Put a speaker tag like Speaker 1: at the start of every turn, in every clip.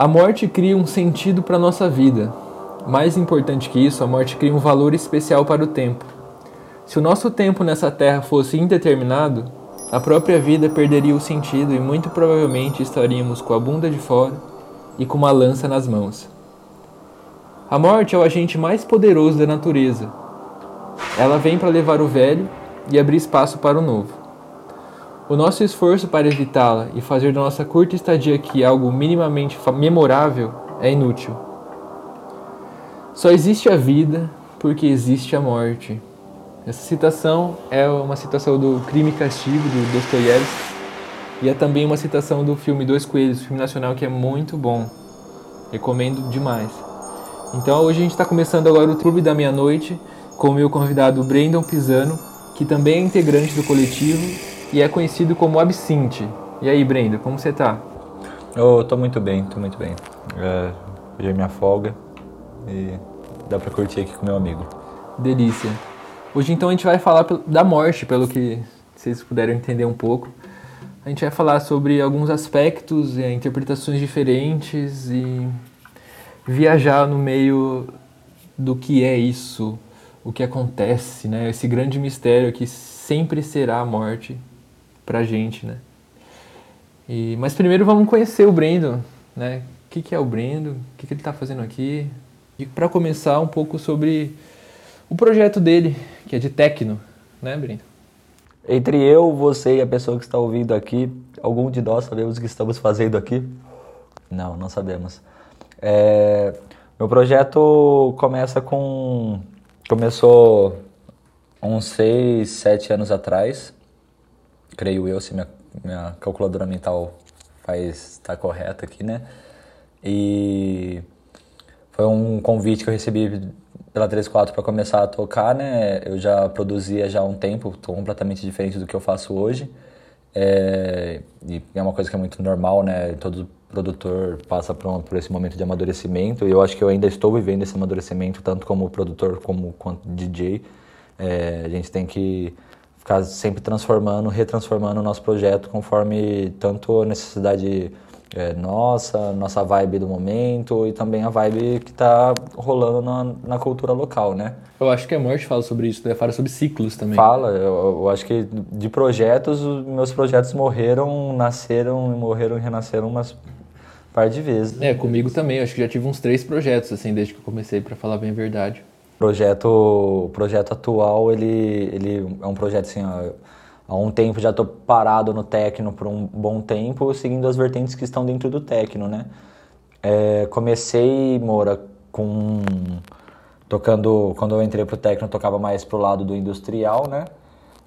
Speaker 1: A morte cria um sentido para nossa vida. Mais importante que isso, a morte cria um valor especial para o tempo. Se o nosso tempo nessa terra fosse indeterminado, a própria vida perderia o sentido e muito provavelmente estaríamos com a bunda de fora e com uma lança nas mãos. A morte é o agente mais poderoso da natureza. Ela vem para levar o velho e abrir espaço para o novo. O nosso esforço para evitá-la e fazer da nossa curta estadia aqui algo minimamente memorável é inútil. Só existe a vida porque existe a morte. Essa citação é uma citação do Crime e Castigo, do Dostoiévski, e é também uma citação do filme Dois Coelhos, filme nacional que é muito bom. Recomendo demais. Então hoje a gente está começando agora o Clube da Meia-Noite com o meu convidado Brandon Pisano, que também é integrante do coletivo e é conhecido como Absinte. E aí, Brenda, como você tá?
Speaker 2: Eu tô muito bem, tô muito bem. É, hoje é minha folga e dá pra curtir aqui com meu amigo.
Speaker 1: Delícia. Hoje então a gente vai falar da morte, pelo que vocês puderam entender um pouco. A gente vai falar sobre alguns aspectos, e interpretações diferentes e viajar no meio do que é isso, o que acontece, né? Esse grande mistério que sempre será a morte pra gente, né? E, mas primeiro vamos conhecer o Brendo, né? O que, que é o Brendo? O que, que ele está fazendo aqui? E para começar um pouco sobre o projeto dele, que é de Tecno, né, Brendo?
Speaker 2: Entre eu, você e a pessoa que está ouvindo aqui, algum de nós sabemos o que estamos fazendo aqui? Não, não sabemos. É, meu projeto começa com. Começou uns 6, 7 anos atrás creio eu, se minha, minha calculadora mental faz está correta aqui, né? E foi um convite que eu recebi pela 34 para começar a tocar, né? Eu já produzia já há um tempo, completamente diferente do que eu faço hoje. É, e é uma coisa que é muito normal, né? Todo produtor passa por, por esse momento de amadurecimento e eu acho que eu ainda estou vivendo esse amadurecimento tanto como produtor como quanto DJ. É, a gente tem que ficar sempre transformando, retransformando o nosso projeto conforme tanto a necessidade é, nossa, nossa vibe do momento e também a vibe que está rolando na, na, cultura local, né?
Speaker 1: Eu acho que a Morte fala sobre isso, né? Fala sobre ciclos também.
Speaker 2: Fala, eu, eu acho que de projetos, os meus projetos morreram, nasceram, morreram e renasceram umas par de vezes.
Speaker 1: É, comigo também, eu acho que já tive uns três projetos, assim, desde que eu comecei, para falar bem a verdade
Speaker 2: projeto, o projeto atual, ele, ele é um projeto assim, há um tempo já estou parado no Tecno por um bom tempo, seguindo as vertentes que estão dentro do Tecno, né? É, comecei, Moura, com tocando, quando eu entrei pro Tecno, tocava mais pro lado do industrial, né?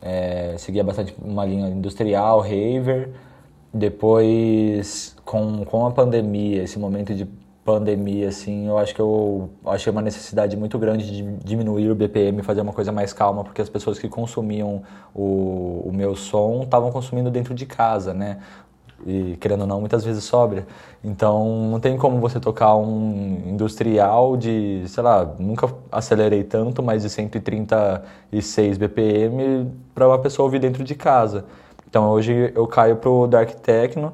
Speaker 2: É, seguia bastante uma linha industrial, raver. Depois, com, com a pandemia, esse momento de pandemia, assim, eu acho que eu achei uma necessidade muito grande de diminuir o BPM fazer uma coisa mais calma, porque as pessoas que consumiam o, o meu som estavam consumindo dentro de casa, né? E querendo ou não, muitas vezes sobra. Então, não tem como você tocar um industrial de, sei lá, nunca acelerei tanto, mas de 136 BPM para uma pessoa ouvir dentro de casa. Então, hoje eu caio pro Dark Techno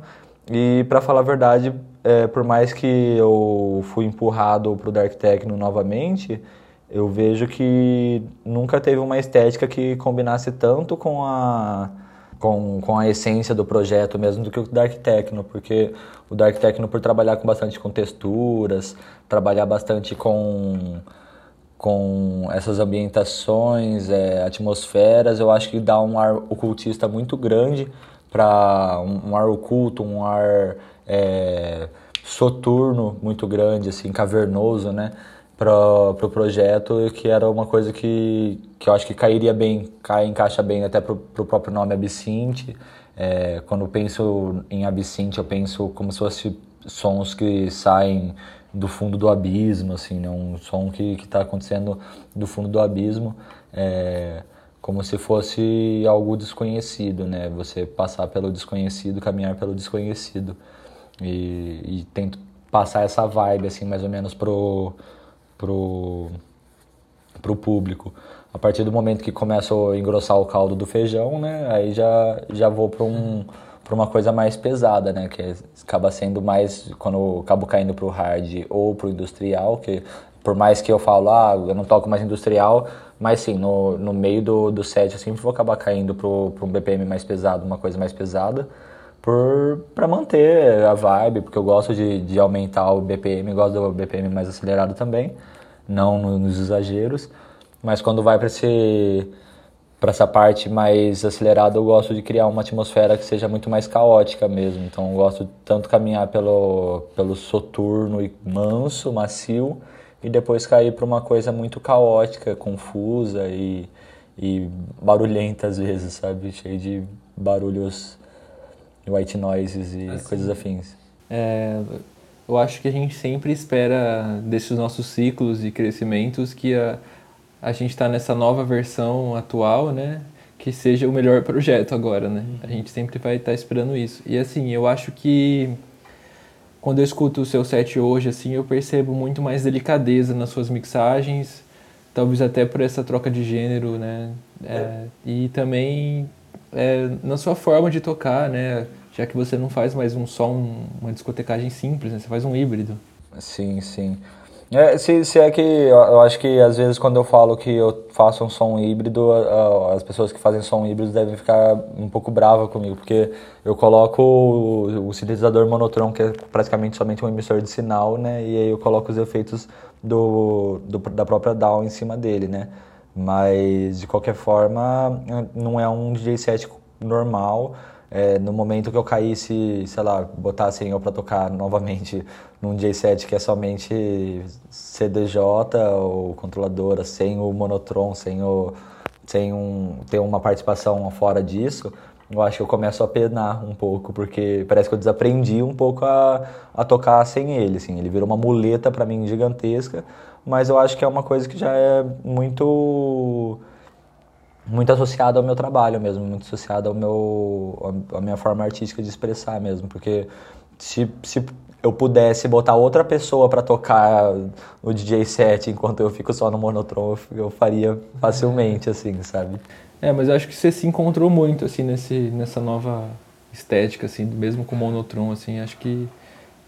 Speaker 2: e, para falar a verdade, é, por mais que eu fui empurrado pro Dark Techno novamente, eu vejo que nunca teve uma estética que combinasse tanto com a com, com a essência do projeto mesmo do que o Dark Techno, porque o Dark Techno por trabalhar com bastante com texturas, trabalhar bastante com com essas ambientações, é, atmosferas, eu acho que dá um ar ocultista muito grande para um, um, ar oculto, um ar é, soturno muito grande, assim, cavernoso, né? Para o pro projeto, que era uma coisa que, que eu acho que cairia bem, cai, encaixa bem até para o próprio nome Absinte. É, quando penso em Absinte, eu penso como se fosse sons que saem do fundo do abismo, assim, né? um som que está acontecendo do fundo do abismo. É, como se fosse algo desconhecido, né? Você passar pelo desconhecido, caminhar pelo desconhecido. E, e tento passar essa vibe, assim, mais ou menos pro, pro, pro público. A partir do momento que começa a engrossar o caldo do feijão, né? Aí já, já vou para um, para uma coisa mais pesada, né? Que acaba sendo mais quando acabo caindo para o hard ou para o industrial, que por mais que eu falo, ah, eu não toco mais industrial, mas sim, no, no meio do, do set eu sempre vou acabar caindo para um BPM mais pesado, uma coisa mais pesada, para manter a vibe, porque eu gosto de, de aumentar o BPM, gosto do BPM mais acelerado também, não nos exageros, mas quando vai para para essa parte mais acelerada, eu gosto de criar uma atmosfera que seja muito mais caótica mesmo. Então, eu gosto tanto caminhar pelo, pelo soturno e manso, macio, e depois cair para uma coisa muito caótica, confusa e, e barulhenta às vezes, sabe? Cheio de barulhos, white noises e assim, coisas afins.
Speaker 1: É, eu acho que a gente sempre espera desses nossos ciclos e crescimentos que a a gente está nessa nova versão atual, né? Que seja o melhor projeto agora, né? A gente sempre vai estar tá esperando isso. E assim, eu acho que quando eu escuto o seu set hoje, assim, eu percebo muito mais delicadeza nas suas mixagens, talvez até por essa troca de gênero, né? É, e também é, na sua forma de tocar, né? Já que você não faz mais um som, uma discotecagem simples, né? Você faz um híbrido.
Speaker 2: Sim, sim. É, se, se é que eu acho que às vezes quando eu falo que eu faço um som híbrido, as pessoas que fazem som híbrido devem ficar um pouco bravas comigo, porque eu coloco o, o sintetizador monotron, que é praticamente somente um emissor de sinal, né? E aí eu coloco os efeitos do, do da própria DAW em cima dele, né? Mas de qualquer forma, não é um DJ set normal é, no momento que eu caísse, sei lá, botassem eu para tocar novamente num J7 que é somente CDJ ou controladora, sem o monotron, sem, o, sem um, ter uma participação fora disso, eu acho que eu começo a penar um pouco, porque parece que eu desaprendi um pouco a, a tocar sem ele, assim. Ele virou uma muleta para mim gigantesca, mas eu acho que é uma coisa que já é muito muito associado ao meu trabalho mesmo, muito associado ao meu, à minha forma artística de expressar mesmo, porque se, se eu pudesse botar outra pessoa para tocar no DJ set enquanto eu fico só no monotron, eu faria facilmente, assim, sabe?
Speaker 1: É, mas eu acho que você se encontrou muito, assim, nesse, nessa nova estética, assim, mesmo com monotron, assim, acho que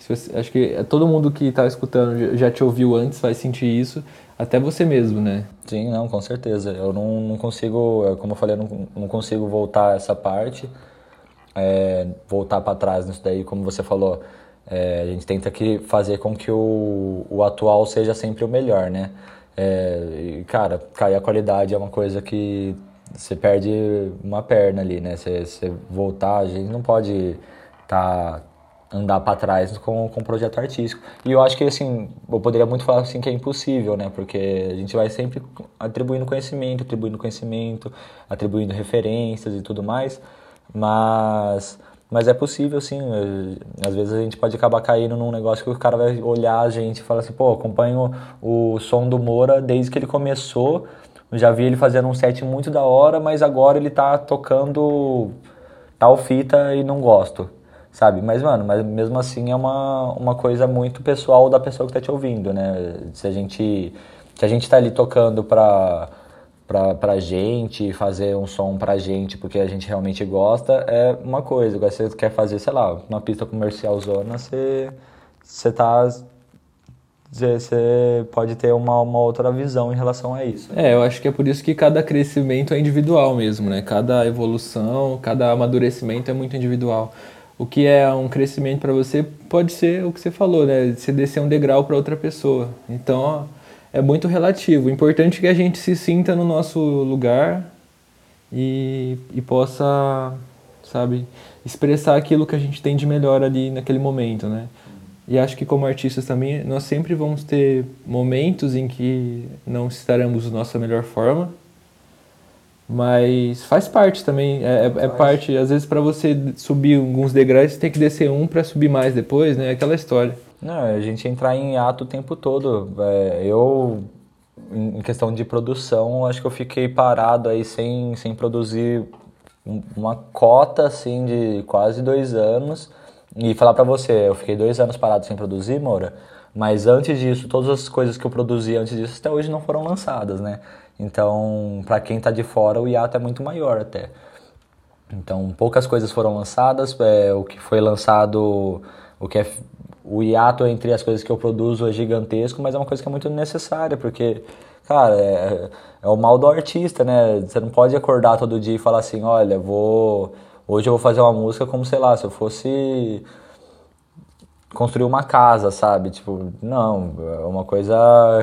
Speaker 1: acho que todo mundo que está escutando já te ouviu antes vai sentir isso até você mesmo, né?
Speaker 2: Sim, não, com certeza. Eu não, não consigo, como eu falei, não, não consigo voltar essa parte, é, voltar para trás nisso daí, como você falou. É, a gente tenta que fazer com que o, o atual seja sempre o melhor, né? É, e, cara, cair a qualidade é uma coisa que você perde uma perna ali, né? Você, você voltar, a gente não pode estar tá andar para trás com, com o projeto artístico. E eu acho que, assim, eu poderia muito falar assim que é impossível, né? Porque a gente vai sempre atribuindo conhecimento, atribuindo conhecimento, atribuindo referências e tudo mais, mas... Mas é possível, sim. Às vezes a gente pode acabar caindo num negócio que o cara vai olhar a gente e falar assim, pô, acompanho o som do Moura desde que ele começou, já vi ele fazendo um set muito da hora, mas agora ele tá tocando tal fita e não gosto sabe? Mas, mano, mas mesmo assim é uma, uma coisa muito pessoal da pessoa que tá te ouvindo, né? Se a gente, se a gente tá ali tocando pra, pra, pra gente, fazer um som pra gente porque a gente realmente gosta, é uma coisa. Agora, se você quer fazer, sei lá, uma pista comercial zona, você, você tá você pode ter uma, uma outra visão em relação a isso.
Speaker 1: É, eu acho que é por isso que cada crescimento é individual mesmo, né? Cada evolução, cada amadurecimento é muito individual o que é um crescimento para você pode ser o que você falou, né? Você descer um degrau para outra pessoa. Então, é muito relativo. O importante é que a gente se sinta no nosso lugar e, e possa, sabe, expressar aquilo que a gente tem de melhor ali naquele momento, né? E acho que como artistas também, nós sempre vamos ter momentos em que não estaremos da nossa melhor forma, mas faz parte também, é, é, é parte. Às vezes, para você subir alguns degraus, você tem que descer um para subir mais depois, né? Aquela história.
Speaker 2: Não, a gente entrar em ato o tempo todo. É, eu, em questão de produção, acho que eu fiquei parado aí sem, sem produzir uma cota assim de quase dois anos. E falar para você, eu fiquei dois anos parado sem produzir, Moura. Mas antes disso, todas as coisas que eu produzi antes disso até hoje não foram lançadas, né? Então, para quem está de fora, o hiato é muito maior até. Então, poucas coisas foram lançadas. É, o que foi lançado, o que é o hiato entre as coisas que eu produzo é gigantesco, mas é uma coisa que é muito necessária, porque, cara, é, é o mal do artista, né? Você não pode acordar todo dia e falar assim, olha, vou hoje eu vou fazer uma música como, sei lá, se eu fosse construir uma casa, sabe? Tipo, não, é uma coisa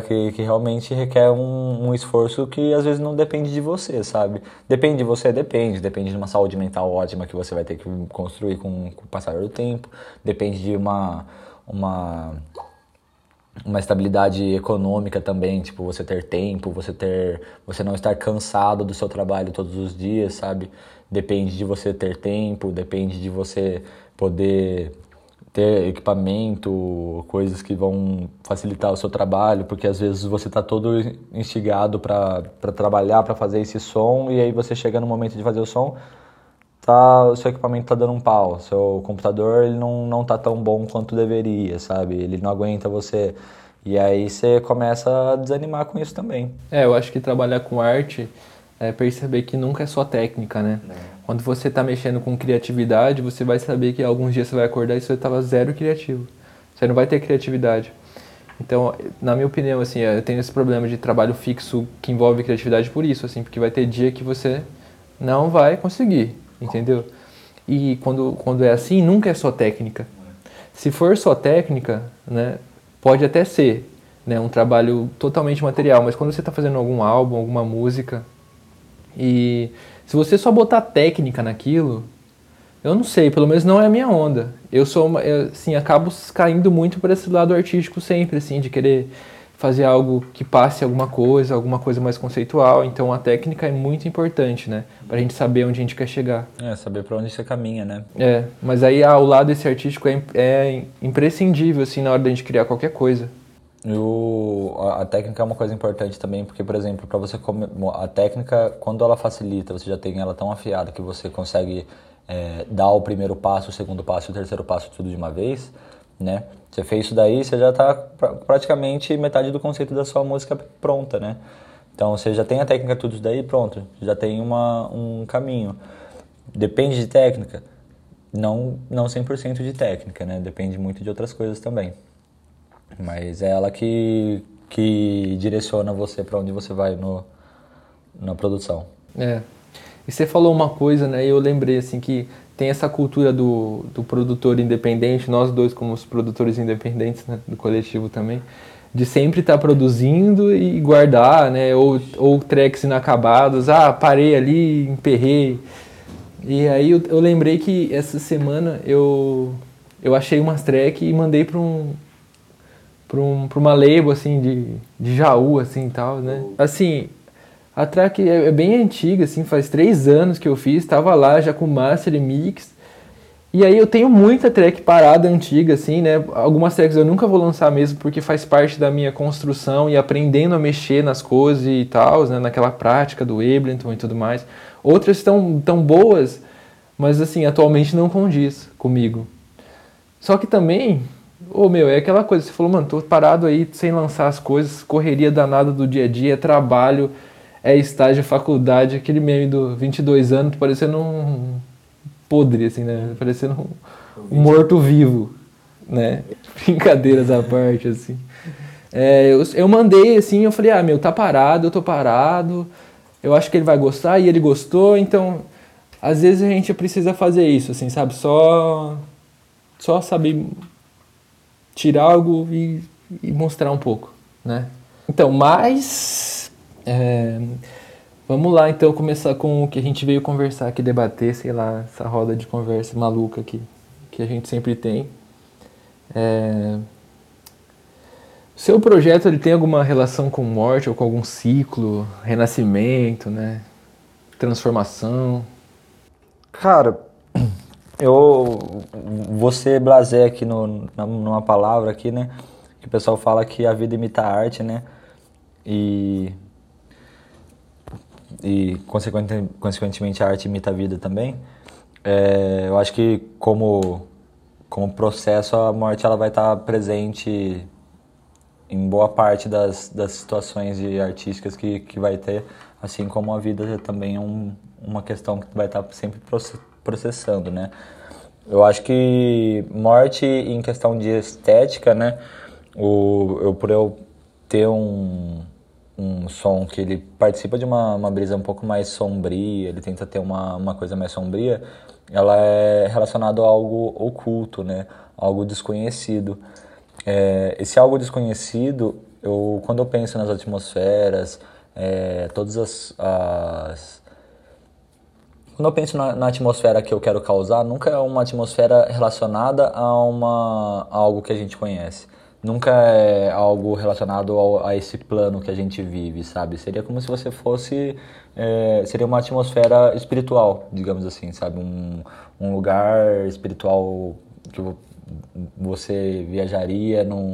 Speaker 2: que, que realmente requer um, um, esforço que às vezes não depende de você, sabe? Depende de você, depende. Depende de uma saúde mental ótima que você vai ter que construir com, com o passar do tempo. Depende de uma, uma, uma estabilidade econômica também, tipo, você ter tempo, você ter, você não estar cansado do seu trabalho todos os dias, sabe? Depende de você ter tempo, depende de você poder ter equipamento, coisas que vão facilitar o seu trabalho, porque às vezes você está todo instigado para trabalhar, para fazer esse som, e aí você chega no momento de fazer o som, tá, o seu equipamento está dando um pau, seu computador ele não, não tá tão bom quanto deveria, sabe? Ele não aguenta você. E aí você começa a desanimar com isso também.
Speaker 1: É, eu acho que trabalhar com arte é perceber que nunca é só técnica, né? É. Quando você está mexendo com criatividade, você vai saber que alguns dias você vai acordar e você estava zero criativo. Você não vai ter criatividade. Então, na minha opinião, assim, eu tenho esse problema de trabalho fixo que envolve criatividade por isso, assim, porque vai ter dia que você não vai conseguir, entendeu? E quando, quando é assim, nunca é só técnica. Se for só técnica, né, pode até ser né, um trabalho totalmente material, mas quando você está fazendo algum álbum, alguma música, e se você só botar técnica naquilo, eu não sei, pelo menos não é a minha onda. Eu sou, uma, eu, assim, acabo caindo muito para esse lado artístico sempre, assim, de querer fazer algo que passe alguma coisa, alguma coisa mais conceitual. Então a técnica é muito importante, né? Pra gente saber onde a gente quer chegar.
Speaker 2: É, saber para onde você caminha, né?
Speaker 1: É, mas aí ao lado desse artístico é, é imprescindível, assim, na hora da gente criar qualquer coisa.
Speaker 2: O, a, técnica é uma coisa importante também, porque, por exemplo, para você a técnica, quando ela facilita, você já tem ela tão afiada que você consegue é, dar o primeiro passo, o segundo passo o terceiro passo tudo de uma vez, né? Você fez isso daí, você já está pra, praticamente metade do conceito da sua música pronta, né? Então você já tem a técnica tudo isso daí, pronto, já tem uma, um caminho. Depende de técnica? Não, não 100% de técnica, né? Depende muito de outras coisas também. Mas é ela que, que direciona você para onde você vai no, na produção.
Speaker 1: É. E você falou uma coisa, né? Eu lembrei assim que tem essa cultura do, do produtor independente, nós dois como os produtores independentes né, do coletivo também, de sempre estar tá produzindo e guardar, né? Ou, ou tracks inacabados, ah, parei ali, emperrei. E aí eu, eu lembrei que essa semana eu, eu achei umas tracks e mandei para um, para um, uma label assim de, de Jaú assim e tal, né? Assim, a track é, é, bem antiga, assim, faz três anos que eu fiz, estava lá já com master e mix. E aí eu tenho muita track parada antiga, assim, né? Algumas tracks eu nunca vou lançar mesmo porque faz parte da minha construção e aprendendo a mexer nas coisas e tal, né? Naquela prática do Ableton e tudo mais. Outras estão tão boas, mas assim, atualmente não condiz comigo. Só que também Ô meu, é aquela coisa, você falou, mano, tô parado aí sem lançar as coisas, correria danada do dia a dia, é trabalho, é estágio, faculdade, aquele meme do 22 anos, parecendo um podre, assim, né? Parecendo um, um morto-vivo, né? Brincadeiras à parte, assim. É, eu, eu mandei, assim, eu falei, ah, meu, tá parado, eu tô parado, eu acho que ele vai gostar, e ele gostou, então, às vezes a gente precisa fazer isso, assim, sabe? Só, só saber tirar algo e, e mostrar um pouco, né? Então, mas é, vamos lá então começar com o que a gente veio conversar aqui, debater, sei lá, essa roda de conversa maluca que, que a gente sempre tem. É, seu projeto ele tem alguma relação com morte ou com algum ciclo, renascimento, né? Transformação?
Speaker 2: Cara, eu vou ser blasé aqui no, numa palavra aqui, né? Que o pessoal fala que a vida imita a arte, né? E e consequentemente, consequentemente a arte imita a vida também. É, eu acho que como como processo a morte ela vai estar presente em boa parte das, das situações artísticas que, que vai ter, assim como a vida também é um, uma questão que vai estar sempre processando, né? Eu acho que morte em questão de estética, né? O, eu, por eu ter um, um som que ele participa de uma, uma brisa um pouco mais sombria, ele tenta ter uma, uma coisa mais sombria, ela é relacionada a algo oculto, né? Algo desconhecido. É, esse algo desconhecido, eu, quando eu penso nas atmosferas, é, todas as, as quando eu penso na, na, atmosfera que eu quero causar, nunca é uma atmosfera relacionada a, uma, a algo que a gente conhece. Nunca é algo relacionado ao, a esse plano que a gente vive, sabe? Seria como se você fosse. É, seria uma atmosfera espiritual, digamos assim, sabe? Um, um lugar espiritual que você viajaria num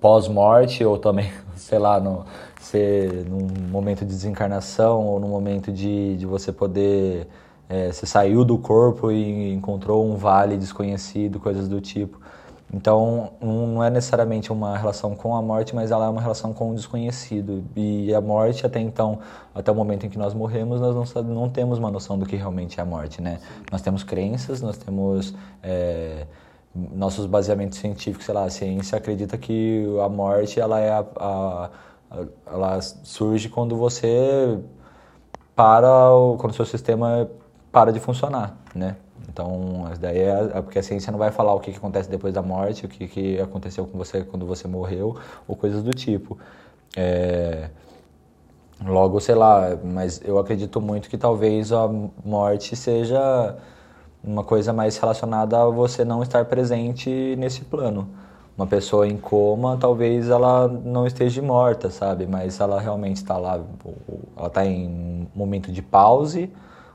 Speaker 2: pós-morte ou também, sei lá, no, ser num momento de desencarnação ou num momento de, de você poder. É, você saiu do corpo e encontrou um vale desconhecido, coisas do tipo. Então, não é necessariamente uma relação com a morte, mas ela é uma relação com o desconhecido. E a morte, até então, até o momento em que nós morremos, nós não, não temos uma noção do que realmente é a morte, né? Nós temos crenças, nós temos é, nossos baseamentos científicos, sei lá, a ciência acredita que a morte, ela é a, a ela surge quando você para, quando o seu sistema para de funcionar, né? Então, daí é, é porque a ciência não vai falar o que, que acontece depois da morte, o que, que aconteceu com você quando você morreu, ou coisas do tipo. É, logo, sei lá, mas eu acredito muito que talvez a morte seja uma coisa mais relacionada a você não estar presente nesse plano uma pessoa em coma, talvez ela não esteja morta, sabe? Mas ela realmente está lá, ela está em momento de pause,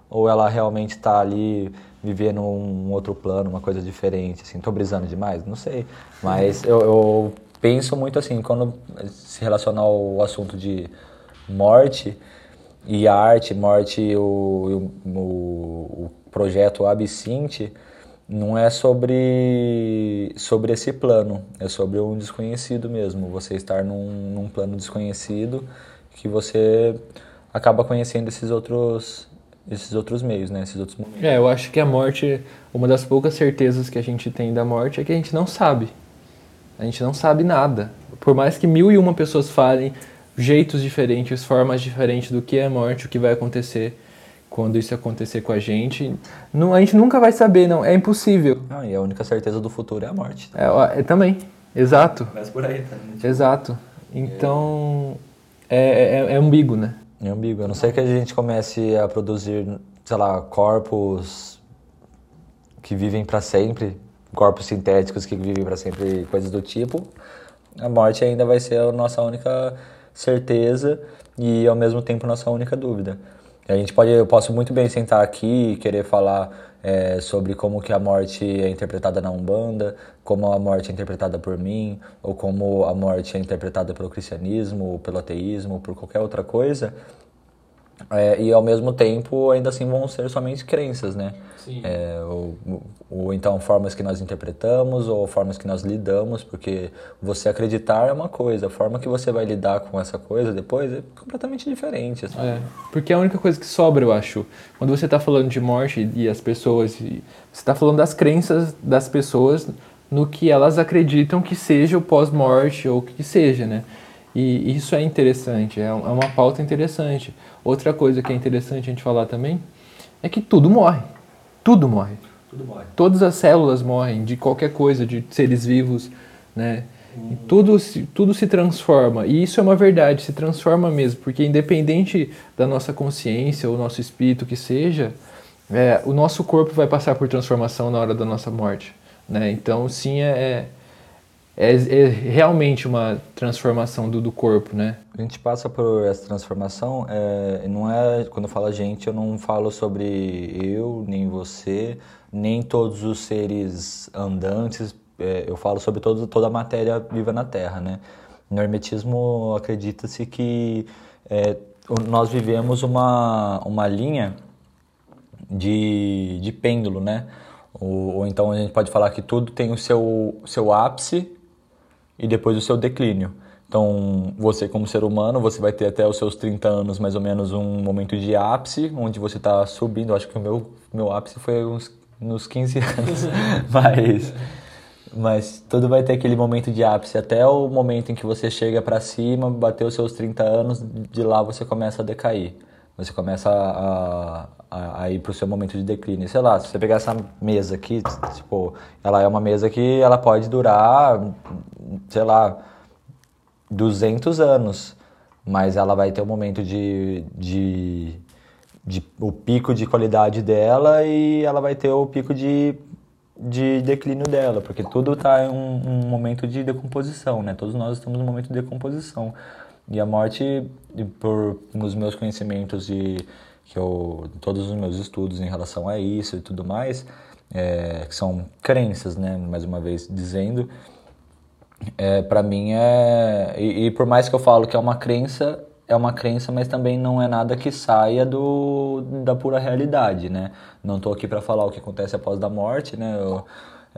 Speaker 2: ou ela realmente está ali vivendo um outro plano, uma coisa diferente, assim. Tô brisando demais? Não sei. Mas eu, eu penso muito assim, quando se relaciona ao assunto de morte e arte, morte e o, o, o projeto Absinthe, não é sobre, sobre esse plano, é sobre um desconhecido mesmo. Você estar num, num plano desconhecido que você acaba conhecendo esses outros esses outros meios, né? Esses outros momentos.
Speaker 1: É, eu acho que a morte, uma das poucas certezas que a gente tem da morte é que a gente não sabe. A gente não sabe nada. Por mais que mil e uma pessoas falem jeitos diferentes, formas diferentes do que é morte, o que vai acontecer, quando isso acontecer com a gente, não, a gente nunca vai saber, não. É impossível.
Speaker 2: Ah, e a única certeza do futuro é a morte.
Speaker 1: É, é também. Exato.
Speaker 2: Mas por aí, tá?
Speaker 1: Tipo... Exato. Então, é, é, é, é ambíguo, né?
Speaker 2: É ambíguo. A não ser que a gente comece a produzir, sei lá, corpos que vivem para sempre, corpos sintéticos que vivem para sempre, coisas do tipo, a morte ainda vai ser a nossa única certeza e ao mesmo tempo nossa única dúvida. A gente pode, eu posso muito bem sentar aqui e querer falar é, sobre como que a morte é interpretada na Umbanda, como a morte é interpretada por mim, ou como a morte é interpretada pelo cristianismo, ou pelo ateísmo, ou por qualquer outra coisa. É, e ao mesmo tempo ainda assim vão ser somente crenças, né? É, ou, ou, então formas que nós interpretamos ou formas que nós lidamos, porque você acreditar é uma coisa, a forma que você vai lidar com essa coisa depois é completamente diferente. Assim.
Speaker 1: É, porque é a única coisa que sobra, eu acho. Quando você está falando de morte e as pessoas, você está falando das crenças das pessoas no que elas acreditam que seja o pós-morte ou o que seja, né? E isso é interessante, é, é uma pauta interessante. Outra coisa que é interessante a gente falar também é que tudo morre. Tudo morre.
Speaker 2: Tudo morre.
Speaker 1: Todas as células morrem de qualquer coisa, de seres vivos, né? Tudo, se, tudo se transforma. E isso é uma verdade, se transforma mesmo. Porque independente da nossa consciência ou nosso espírito que seja, é, o nosso corpo vai passar por transformação na hora da nossa morte. Né? Então, sim, é, é é, é, realmente uma transformação do, do corpo, né?
Speaker 2: A gente passa por essa transformação, é, não é, quando eu falo gente, eu não falo sobre eu, nem você, nem todos os seres andantes, é, eu falo sobre todo, toda a matéria viva na Terra, né? No hermetismo acredita-se que é, nós vivemos uma, uma linha de, de pêndulo, né? Ou, ou, então a gente pode falar que tudo tem o seu, seu ápice e depois o seu declínio. Então, você como ser humano, você vai ter até os seus 30 anos mais ou menos um momento de ápice, onde você está subindo. Eu acho que o meu, meu ápice foi uns, nos 15 anos, mas, mas tudo vai ter aquele momento de ápice. Até o momento em que você chega para cima, bateu os seus 30 anos, de lá você começa a decair. Você começa a, a, a ir para o seu momento de declínio. Sei lá, se você pegar essa mesa aqui, tipo, ela é uma mesa que ela pode durar, sei lá, 200 anos, mas ela vai ter um momento de, de, de o pico de qualidade dela e ela vai ter o pico de, de declínio dela, porque tudo está em um, um, momento de decomposição, né? Todos nós estamos em um momento de decomposição. E a morte, por nos meus conhecimentos e que eu, todos os meus estudos em relação a isso e tudo mais, é, que são crenças, né? Mais uma vez dizendo, é, para mim é e, e, por mais que eu falo que é uma crença é uma crença mas também não é nada que saia do da pura realidade né não estou aqui para falar o que acontece após da morte né eu,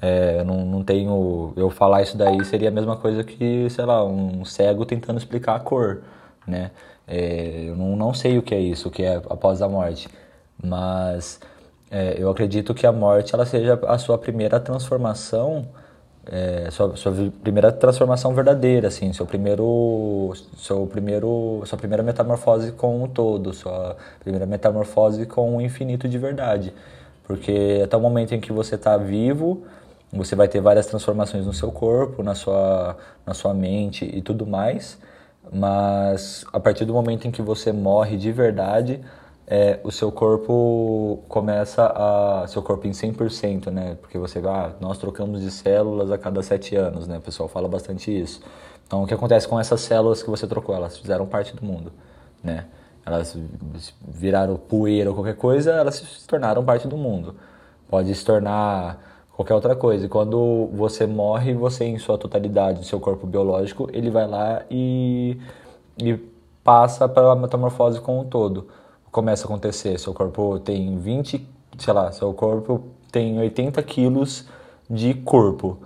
Speaker 2: é, não, não tenho eu falar isso daí seria a mesma coisa que sei lá um cego tentando explicar a cor né? É, eu não, não sei o que é isso o que é após a morte. Mas é, eu acredito que a morte ela seja a sua primeira transformação é, sua, sua primeira transformação verdadeira, assim, seu primeiro, seu primeiro, sua primeira metamorfose com o todo, sua primeira metamorfose com o infinito de verdade, porque até o momento em que você está vivo, você vai ter várias transformações no seu corpo, na sua, na sua mente e tudo mais, mas a partir do momento em que você morre de verdade, é, o seu corpo começa a. seu corpo em 100%, né? Porque você ah, nós trocamos de células a cada sete anos, né? O pessoal fala bastante isso. Então, o que acontece com essas células que você trocou? Elas fizeram parte do mundo, né? Elas viraram poeira ou qualquer coisa, elas se tornaram parte do mundo. Pode se tornar qualquer outra coisa. E quando você morre, você em sua totalidade, seu corpo biológico, ele vai lá e, e passa pela metamorfose com o todo começa a acontecer? Seu corpo tem 20, sei lá, seu corpo tem 80 quilos de corpo.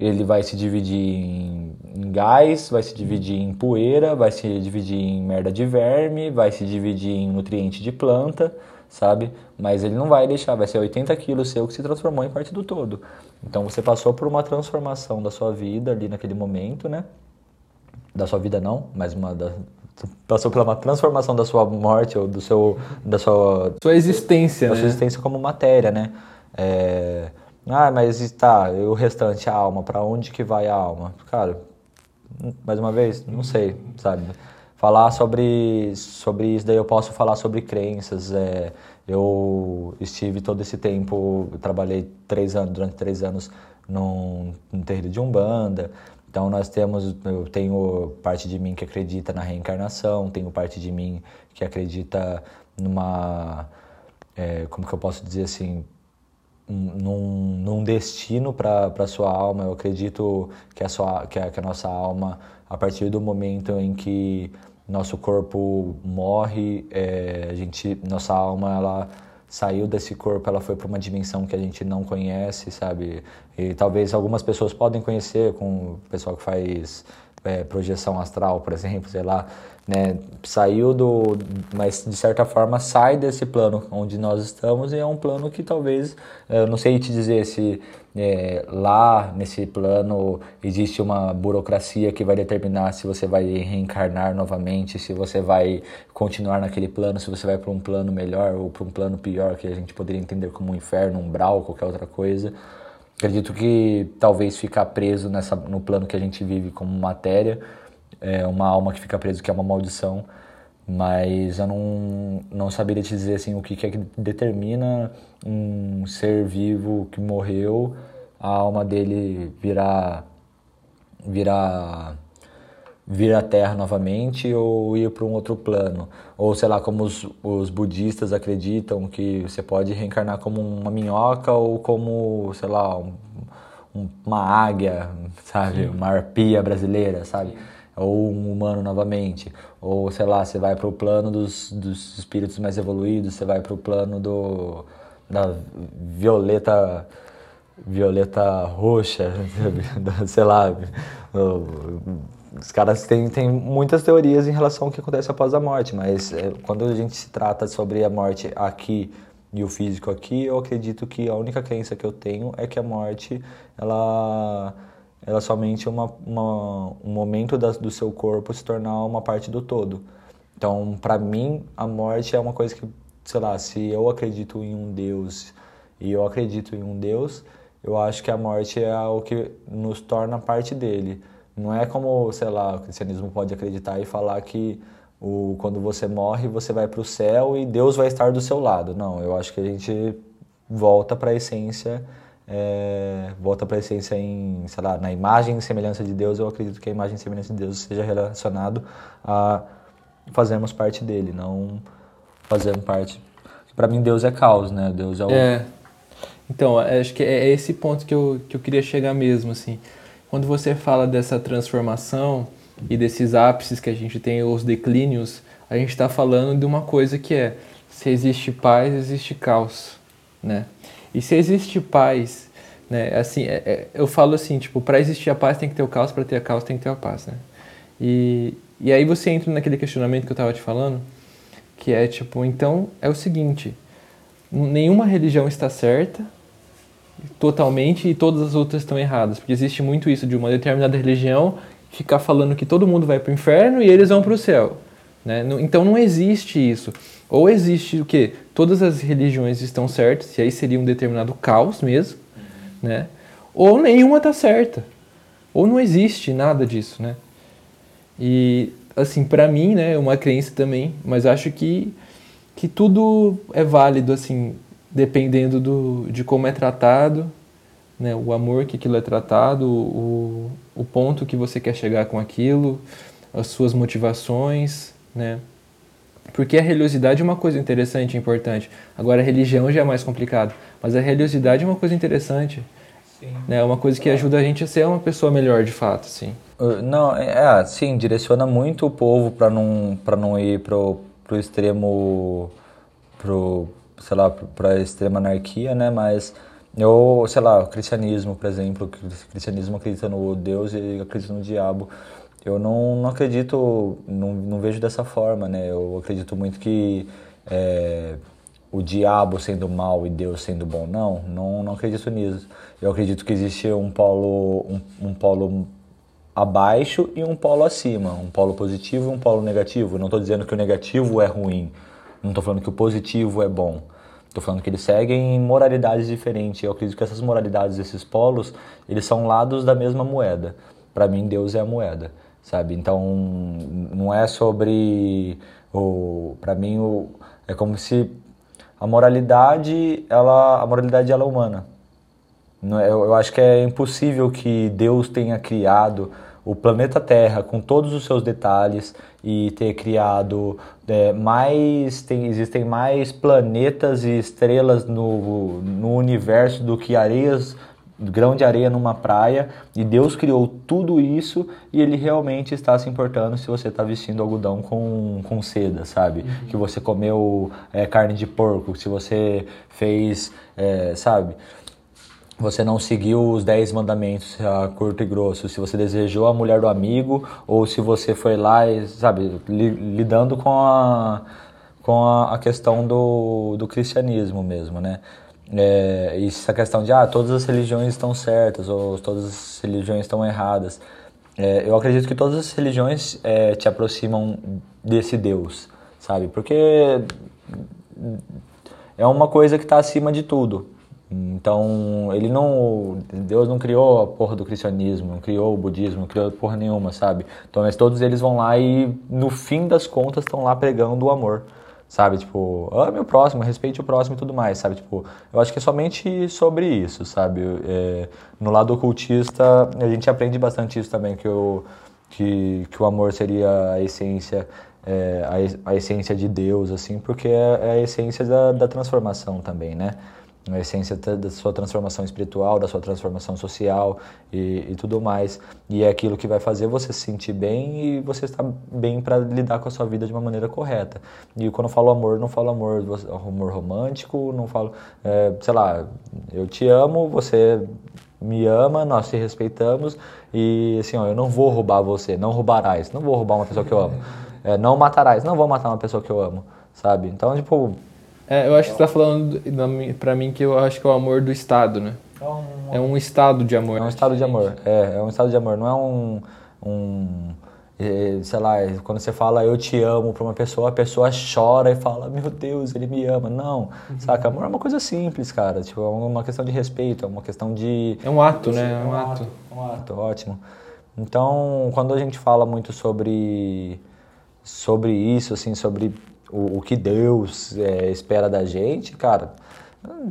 Speaker 2: Ele vai se dividir em, em gás, vai se dividir em poeira, vai se dividir em merda de verme, vai se dividir em nutriente de planta, sabe? Mas ele não vai deixar, vai ser 80 quilos seu que se transformou em parte do todo. Então você passou por uma transformação da sua vida ali naquele momento, né? Da sua vida não, mas uma da, passou pela uma transformação da sua morte ou do seu da sua
Speaker 1: sua existência,
Speaker 2: da
Speaker 1: né?
Speaker 2: sua existência como matéria, né? É... Ah, mas tá, e o restante a alma, para onde que vai a alma? Cara, mais uma vez, não sei, sabe? Falar sobre sobre isso daí eu posso falar sobre crenças. É... eu estive todo esse tempo, trabalhei três anos durante três anos num, num terreiro de umbanda. Então nós temos, eu tenho parte de mim que acredita na reencarnação, tenho parte de mim que acredita numa, é, como que eu posso dizer assim, num, num destino para a sua alma. Eu acredito que a, sua, que a, que a nossa alma, a partir do momento em que nosso corpo morre, é, a gente, nossa alma ela saiu desse corpo, ela foi para uma dimensão que a gente não conhece, sabe? E talvez algumas pessoas podem conhecer com o pessoal que faz é, projeção astral, por exemplo, sei lá, né? Saiu do, mas de certa forma sai desse plano onde nós estamos e é um plano que talvez, eu não sei te dizer se é, lá nesse plano existe uma burocracia que vai determinar se você vai reencarnar novamente, se você vai continuar naquele plano, se você vai para um plano melhor ou para um plano pior que a gente poderia entender como um inferno, um umbral, qualquer outra coisa. Acredito que talvez ficar preso nessa, no plano que a gente vive como matéria, é uma alma que fica preso que é uma maldição, mas eu não, não saberia te dizer assim, o que, que é que determina um ser vivo que morreu, a alma dele virar, virar vir à Terra novamente ou ir para um outro plano. Ou sei lá, como os, os budistas acreditam que você pode reencarnar como uma minhoca ou como, sei lá, um, uma águia, sabe? Sim. Uma arpia brasileira, sabe? Ou um humano novamente. Ou sei lá, você vai para o plano dos, dos espíritos mais evoluídos, você vai para o plano do, da violeta violeta roxa, sei lá, os caras têm, têm muitas teorias em relação ao que acontece após a morte, mas é, quando a gente se trata sobre a morte aqui e o físico aqui, eu acredito que a única crença que eu tenho é que a morte ela, ela é somente uma, uma, um momento da, do seu corpo se tornar uma parte do todo. Então, para mim, a morte é uma coisa que, sei lá, se eu acredito em um Deus e eu acredito em um Deus, eu acho que a morte é o que nos torna parte dele. Não é como, sei lá, o cristianismo pode acreditar e falar que o, quando você morre, você vai para o céu e Deus vai estar do seu lado. Não, eu acho que a gente volta para a essência, é, volta para a essência em, sei lá, na imagem e semelhança de Deus. Eu acredito que a imagem e semelhança de Deus seja relacionado a fazermos parte dele, não fazendo parte. Para mim, Deus é caos, né? Deus é o.
Speaker 1: É. Então, acho que é esse ponto que eu, que eu queria chegar mesmo, assim. Quando você fala dessa transformação e desses ápices que a gente tem, os declínios, a gente está falando de uma coisa que é: se existe paz, existe caos, né? E se existe paz, né? Assim, é, é, eu falo assim, tipo, para existir a paz tem que ter o caos, para ter a caos tem que ter a paz, né? E, e aí você entra naquele questionamento que eu estava te falando, que é tipo, então é o seguinte: nenhuma religião está certa totalmente e todas as outras estão erradas. Porque existe muito isso de uma determinada religião ficar falando que todo mundo vai para o inferno e eles vão para o céu. Né? Então não existe isso. Ou existe o que? Todas as religiões estão certas, e aí seria um determinado caos mesmo, né? ou nenhuma está certa. Ou não existe nada disso. Né? E, assim, para mim, né, é uma crença também, mas acho que, que tudo é válido, assim, dependendo do, de como é tratado, né, o amor que aquilo é tratado, o, o ponto que você quer chegar com aquilo, as suas motivações, né? Porque a religiosidade é uma coisa interessante e importante. Agora, a religião já é mais complicado. Mas a religiosidade é uma coisa interessante. Sim. Né? É uma coisa que ajuda a gente a ser uma pessoa melhor, de fato, sim.
Speaker 2: Uh, não, é, é sim, direciona muito o povo para não, não ir pro, pro extremo, pro, sei lá, para a extrema anarquia, né? Mas eu, sei lá, o cristianismo, por exemplo, o cristianismo acredita no Deus e acredita no diabo. Eu não, não acredito, não, não vejo dessa forma, né? Eu acredito muito que é, o diabo sendo mal e Deus sendo bom. Não, não, não acredito nisso. Eu acredito que existe um polo, um, um polo abaixo e um polo acima, um polo positivo e um polo negativo. Não estou dizendo que o negativo é ruim, não estou falando que o positivo é bom. Estou falando que eles seguem moralidades diferentes. Eu acredito que essas moralidades, esses polos, eles são lados da mesma moeda. Para mim, Deus é a moeda, sabe? Então, não é sobre o, para mim, o, é como se a moralidade, ela, a moralidade ela é humana. Eu, eu acho que é impossível que Deus tenha criado o planeta Terra com todos os seus detalhes e ter criado é, mais tem, existem mais planetas e estrelas no, no universo do que areias grão de areia numa praia e Deus criou tudo isso e ele realmente está se importando se você está vestindo algodão com, com seda, sabe? Uhum. Que você comeu é, carne de porco, se você fez, é, sabe? Você não seguiu os 10 mandamentos a curto e grosso, se você desejou a mulher do amigo ou se você foi lá e, sabe, li, lidando com a, com a, a, questão do, do cristianismo mesmo, né? É, essa questão de, ah, todas as religiões estão certas ou todas as religiões estão erradas. É, eu acredito que todas as religiões é, te aproximam desse Deus, sabe? Porque é uma coisa que está acima de tudo. Então, ele não. Deus não criou a porra do cristianismo, não criou o budismo, não criou porra nenhuma, sabe? Então, mas todos eles vão lá e, no fim das contas, estão lá pregando o amor, sabe? Tipo, ame o próximo, respeite o próximo e tudo mais, sabe? Tipo, eu acho que é somente sobre isso, sabe? É, no lado ocultista, a gente aprende bastante isso também, que o, que, que o amor seria a essência. É, a, a essência de Deus, assim, porque é, é a essência da, da transformação também, né? A essência da sua transformação espiritual, da sua transformação social e, e, tudo mais. E é aquilo que vai fazer você se sentir bem e você estar bem para lidar com a sua vida de uma maneira correta. E quando eu falo amor, não falo amor, amor romântico, não falo, é, sei lá, eu te amo, você me ama, nós se respeitamos e assim, ó, eu não vou roubar você, não roubarás, não vou roubar uma pessoa que eu amo. É, não matarás, não vou matar uma pessoa que eu amo, sabe? Então, tipo...
Speaker 1: É, eu acho que você tá falando pra mim que eu acho que é o amor do Estado, né? É um estado de amor.
Speaker 2: É um estado de amor, é, é um estado de amor, não é um... um sei lá, quando você fala eu te amo para uma pessoa, a pessoa chora e fala, meu Deus, ele me ama. Não, uhum. saca? Amor é uma coisa simples, cara. Tipo, é uma questão de respeito, é uma questão de.
Speaker 1: É um ato, né?
Speaker 2: É um, ato. É um ato, ótimo. Então, quando a gente fala muito sobre, sobre isso, assim, sobre o, o que Deus é, espera da gente, cara,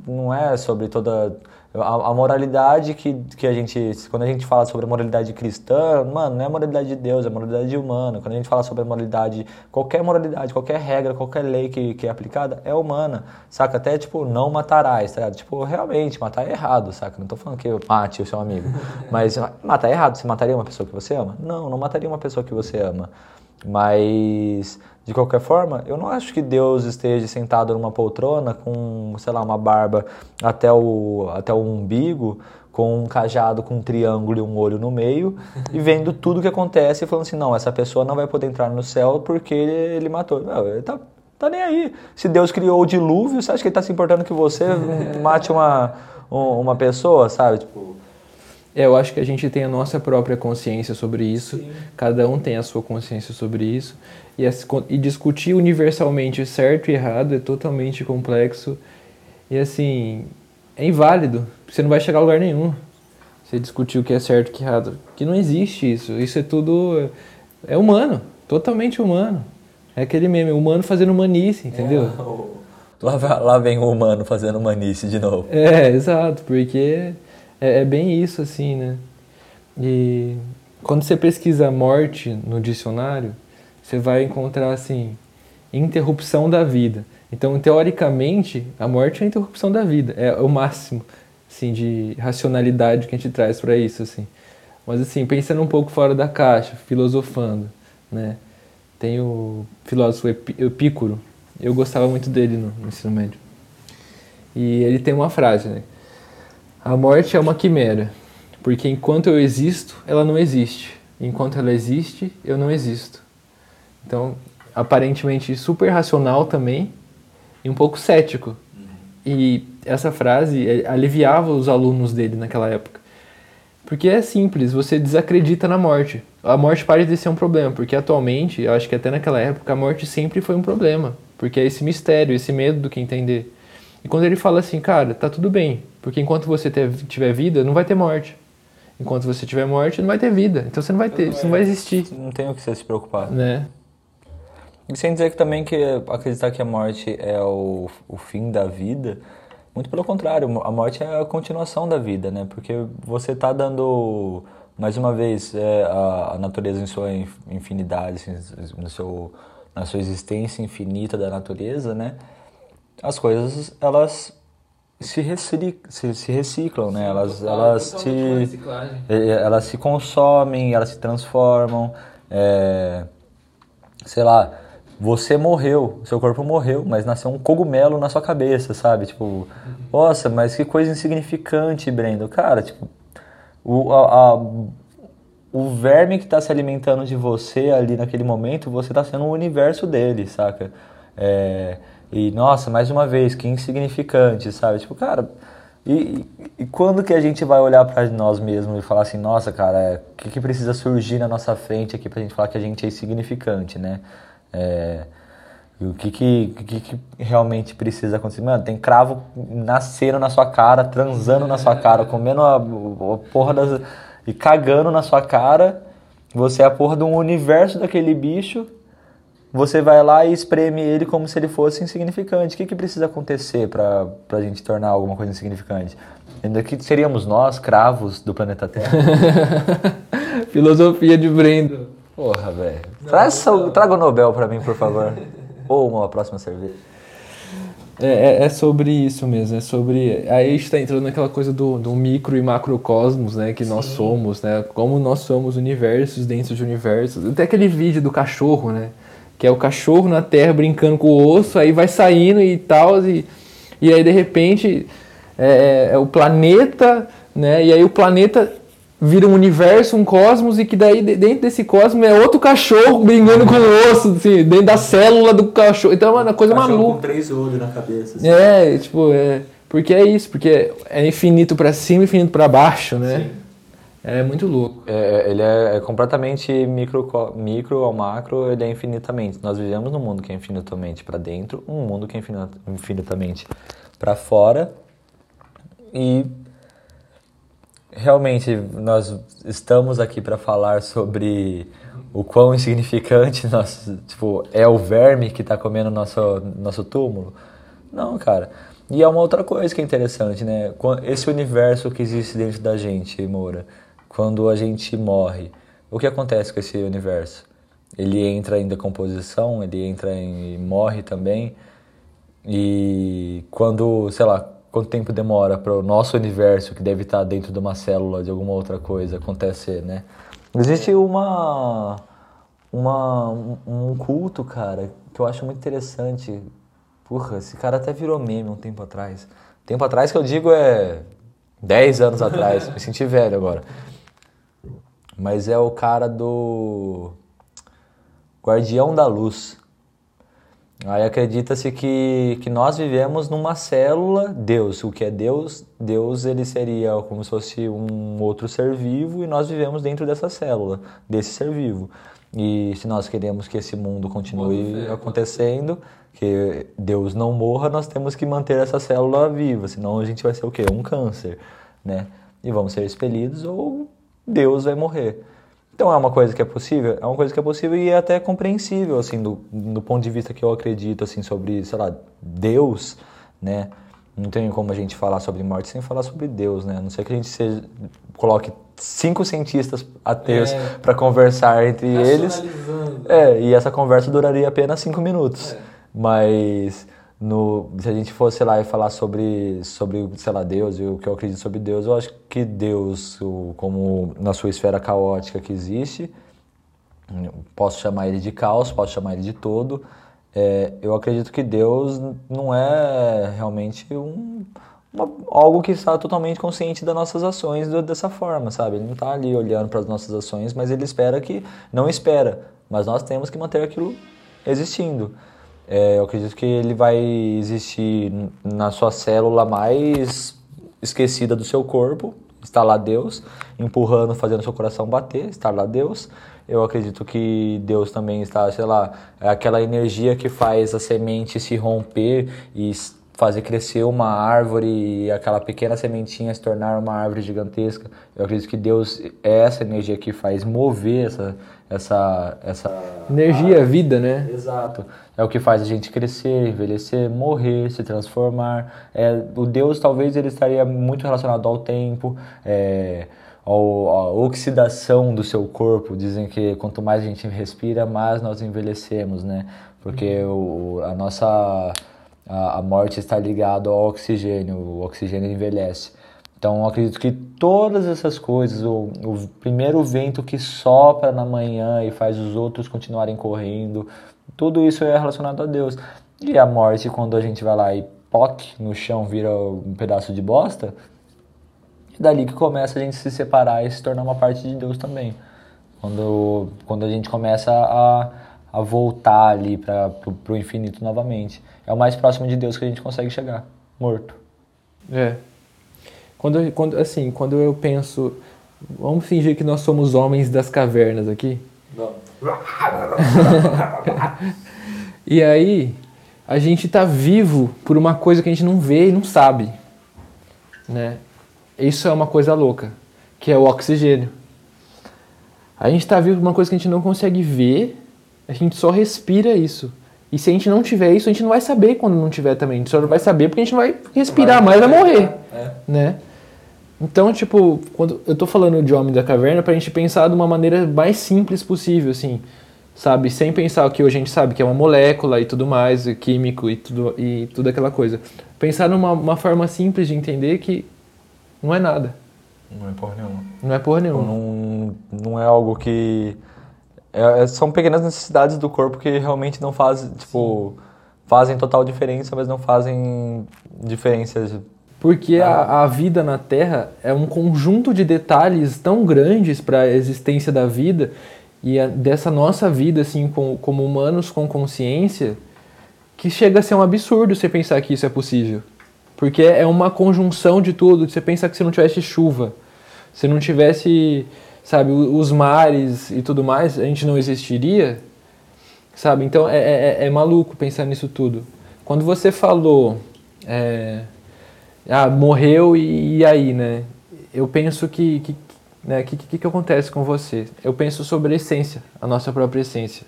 Speaker 2: não é sobre toda a, a, moralidade que, que a gente. Quando a gente fala sobre a moralidade cristã, mano, não é a moralidade de Deus, é a moralidade humana. Quando a gente fala sobre a moralidade, qualquer moralidade, qualquer regra, qualquer lei que, que é aplicada é humana, saca? Até tipo, não matarás, tá ligado? Tipo, realmente, matar é errado, saca? Não tô falando que eu mate o seu amigo. Mas matar é errado. Você mataria uma pessoa que você ama? Não, não mataria uma pessoa que você ama. Mas, de qualquer forma, eu não acho que Deus esteja sentado numa poltrona com, sei lá, uma barba até o, até o umbigo, com um cajado com um triângulo e um olho no meio, e vendo tudo que acontece e falando assim: não, essa pessoa não vai poder entrar no céu porque ele, ele matou. Não, ele tá, tá nem aí. Se Deus criou o dilúvio, você acha que ele tá se importando que você mate uma, uma pessoa, sabe? Tipo.
Speaker 1: É, eu acho que a gente tem a nossa própria consciência sobre isso, Sim. cada um tem a sua consciência sobre isso, e, e, discutir universalmente certo e errado é totalmente complexo, e assim, é inválido, você não vai chegar a lugar nenhum. Você discutir o que é certo e o que é errado, que não existe isso, isso é tudo, é humano, totalmente humano. É aquele meme, humano fazendo manice, entendeu?
Speaker 2: É, lá, lá vem o humano fazendo manice de novo.
Speaker 1: É, exato, porque é, é bem isso, assim, né? E quando você pesquisa morte no dicionário, você vai encontrar, assim, interrupção da vida. Então, teoricamente, a morte é a interrupção da vida. É o máximo, assim, de racionalidade que a gente traz para isso, assim. Mas, assim, pensando um pouco fora da caixa, filosofando, né? Tem o filósofo Epícoro. Eu gostava muito dele no, no ensino médio. E ele tem uma frase, né? A morte é uma quimera, porque enquanto eu existo, ela não existe. Enquanto ela existe, eu não existo. Então, aparentemente super racional também e um pouco cético. E essa frase aliviava os alunos dele naquela época. Porque é simples, você desacredita na morte. A morte parece de ser um problema, porque atualmente, eu acho que até naquela época, a morte sempre foi um problema. Porque é esse mistério, esse medo do que entender. E quando ele fala assim, cara, tá tudo bem, porque enquanto você tiver vida, não vai ter morte. Enquanto você tiver morte, não vai ter vida. Então você não vai ter, você não vai existir.
Speaker 2: Não tem o que você se preocupar.
Speaker 1: Né?
Speaker 2: E sem dizer que também que acreditar que a morte é o, o fim da vida, muito pelo contrário, a morte é a continuação da vida, né? Porque você está dando, mais uma vez, é, a, a, natureza em sua infinidade, assim, no seu, na sua existência infinita da natureza, né? As coisas, elas se, reciclam, se, se reciclam, né? Elas, elas, se, elas se consomem, elas se transformam. É, sei lá, você morreu, seu corpo morreu, mas nasceu um cogumelo na sua cabeça, sabe? Tipo, uhum. nossa, mas que coisa insignificante, Brendo. Cara, tipo, o, a, a, o verme que está se alimentando de você ali naquele momento, você está sendo o universo dele, saca? É, e, nossa, mais uma vez, que insignificante, sabe? Tipo, cara, e, e quando que a gente vai olhar para nós mesmos e falar assim, nossa, cara, é, o que, que precisa surgir na nossa frente aqui pra gente falar que a gente é insignificante, né? É, o que que, que que, realmente precisa acontecer? Mano, tem cravo nascendo na sua cara, transando na sua cara, comendo a, a porra das... e cagando na sua cara. Você é a porra de um universo daquele bicho você vai lá e espreme ele como se ele fosse insignificante. O que, que precisa acontecer para a gente tornar alguma coisa insignificante? Ainda que seríamos nós, cravos do planeta Terra.
Speaker 1: Filosofia de Brendo.
Speaker 2: Porra, velho. Traga o Nobel para mim, por favor. Ou uma próxima cerveja.
Speaker 1: É, é, é, sobre isso mesmo, é sobre. Aí a gente está entrando naquela coisa do, do micro e macrocosmos, né? Que Sim. nós somos, né? Como nós somos universos dentro de universos. Até aquele vídeo do cachorro, né? Que é o cachorro na terra brincando com o osso, aí vai saindo e tal, e, e aí de repente é, é o planeta, né? E aí o planeta vira um universo, um cosmos, e que daí dentro desse cosmos é outro cachorro brigando com o osso, assim, dentro da célula do cachorro. Então é uma coisa
Speaker 2: cachorro
Speaker 1: maluca.
Speaker 2: com três olhos na cabeça. Assim.
Speaker 1: É, tipo, é. Porque é isso, porque é infinito para cima e infinito para baixo, né? Sim. É muito louco.
Speaker 2: É, ele é, é, completamente micro, micro ao macro, ele é infinitamente. Nós vivemos num mundo que é infinitamente para dentro, um mundo que é infinitamente para fora. E realmente nós estamos aqui para falar sobre o quão insignificante nós, tipo, é o verme que está comendo nosso nosso túmulo. Não, cara. E é uma outra coisa que é interessante, né? Esse universo que existe dentro da gente, Moura, quando a gente morre, o que acontece com esse universo? Ele entra em decomposição, ele entra em morre também. E quando, sei lá, quanto tempo demora para o nosso universo, que deve estar dentro de uma célula de alguma outra coisa, acontecer, né? Existe uma, uma um culto, cara, que eu acho muito interessante. Porra, esse cara até virou meme um tempo atrás. Tempo atrás que eu digo é 10 anos atrás, me senti velho agora. Mas é o cara do Guardião da Luz. Aí acredita-se que, que nós vivemos numa célula Deus. O que é Deus? Deus ele seria como se fosse um outro ser vivo e nós vivemos dentro dessa célula, desse ser vivo. E se nós queremos que esse mundo continue acontecendo, que Deus não morra, nós temos que manter essa célula viva, senão a gente vai ser o quê? Um câncer, né? E vamos ser expelidos ou Deus vai morrer. Então é uma coisa que é possível? É uma coisa que é possível e é até compreensível, assim, do, do ponto de vista que eu acredito, assim, sobre, sei lá, Deus, né? Não tem como a gente falar sobre morte sem falar sobre Deus, né? A não ser que a gente seja, coloque cinco cientistas ateus é, para conversar entre eles. É, e essa conversa duraria apenas cinco minutos. É. Mas no, se a gente fosse lá e falar sobre, sobre, sei lá, Deus e o que eu acredito sobre Deus, eu acho que Deus, o, como na sua esfera caótica que existe, posso chamar ele de caos, posso chamar ele de todo, é, eu acredito que Deus não é realmente um, uma, algo que está totalmente consciente das nossas ações dessa forma, sabe? Ele não está ali olhando para as nossas ações, mas ele espera que, não espera, mas nós temos que manter aquilo existindo. É, eu acredito que ele vai existir na sua célula mais esquecida do seu corpo, está lá Deus, empurrando, fazendo seu coração bater, está lá Deus. Eu acredito que Deus também está, sei lá, é aquela energia que faz a semente se romper e fazer crescer uma árvore e aquela pequena sementinha se tornar uma árvore gigantesca. Eu acredito que Deus é essa energia que faz mover essa essa essa
Speaker 1: energia, vida, né?
Speaker 2: Exato. É o que faz a gente crescer, envelhecer, morrer, se transformar. É, o Deus talvez ele estaria muito relacionado ao tempo, é, ao, à oxidação do seu corpo. Dizem que quanto mais a gente respira, mais nós envelhecemos, né? Porque o, a nossa a, a morte está ligada ao oxigênio, o oxigênio envelhece. Então, acredito que todas essas coisas, o, o, primeiro vento que sopra na manhã e faz os outros continuarem correndo, tudo isso é relacionado a Deus. E a morte, quando a gente vai lá e poc no chão vira um pedaço de bosta, é dali que começa a gente se separar e se tornar uma parte de Deus também. Quando, quando a gente começa a, a voltar ali para o infinito novamente. É o mais próximo de Deus que a gente consegue chegar, morto.
Speaker 1: É. Quando, quando, assim, quando eu penso. Vamos fingir que nós somos homens das cavernas aqui. Não. e aí, a gente está vivo por uma coisa que a gente não vê e não sabe. Né? Isso é uma coisa louca, que é o oxigênio. A gente está vivo por uma coisa que a gente não consegue ver, a gente só respira isso. E se a gente não tiver isso, a gente não vai saber quando não tiver também. A gente só vai saber porque a gente não vai respirar mais, vai morrer. É. Né? Então, tipo, quando eu tô falando de Homem da Caverna, pra gente pensar de uma maneira mais simples possível, assim, sabe? Sem pensar o que hoje a gente sabe, que é uma molécula e tudo mais, e químico e tudo, e tudo aquela coisa. Pensar numa uma forma simples de entender que não é nada.
Speaker 2: Não é porra nenhuma.
Speaker 1: Não é porra nenhuma.
Speaker 2: Não, não é algo que. É, é são pequenas necessidades do corpo que realmente não fazem, tipo, fazem total diferença, mas não fazem diferenças
Speaker 1: Porque a, a vida na Terra é um conjunto de detalhes tão grandes para a existência da vida e a, dessa nossa vida, assim, com, como humanos com consciência, que chega a ser um absurdo você pensar que isso é possível. Porque é uma conjunção de tudo. Você pensar que se não tivesse chuva, se não tivesse, sabe, os mares e tudo mais, a gente não existiria, sabe? Então é, é, é maluco pensar nisso tudo. Quando você falou, é, ah, morreu e, e, aí, né? Eu penso que, que né, que, que, que acontece com você? Eu penso sobre a essência, a nossa própria essência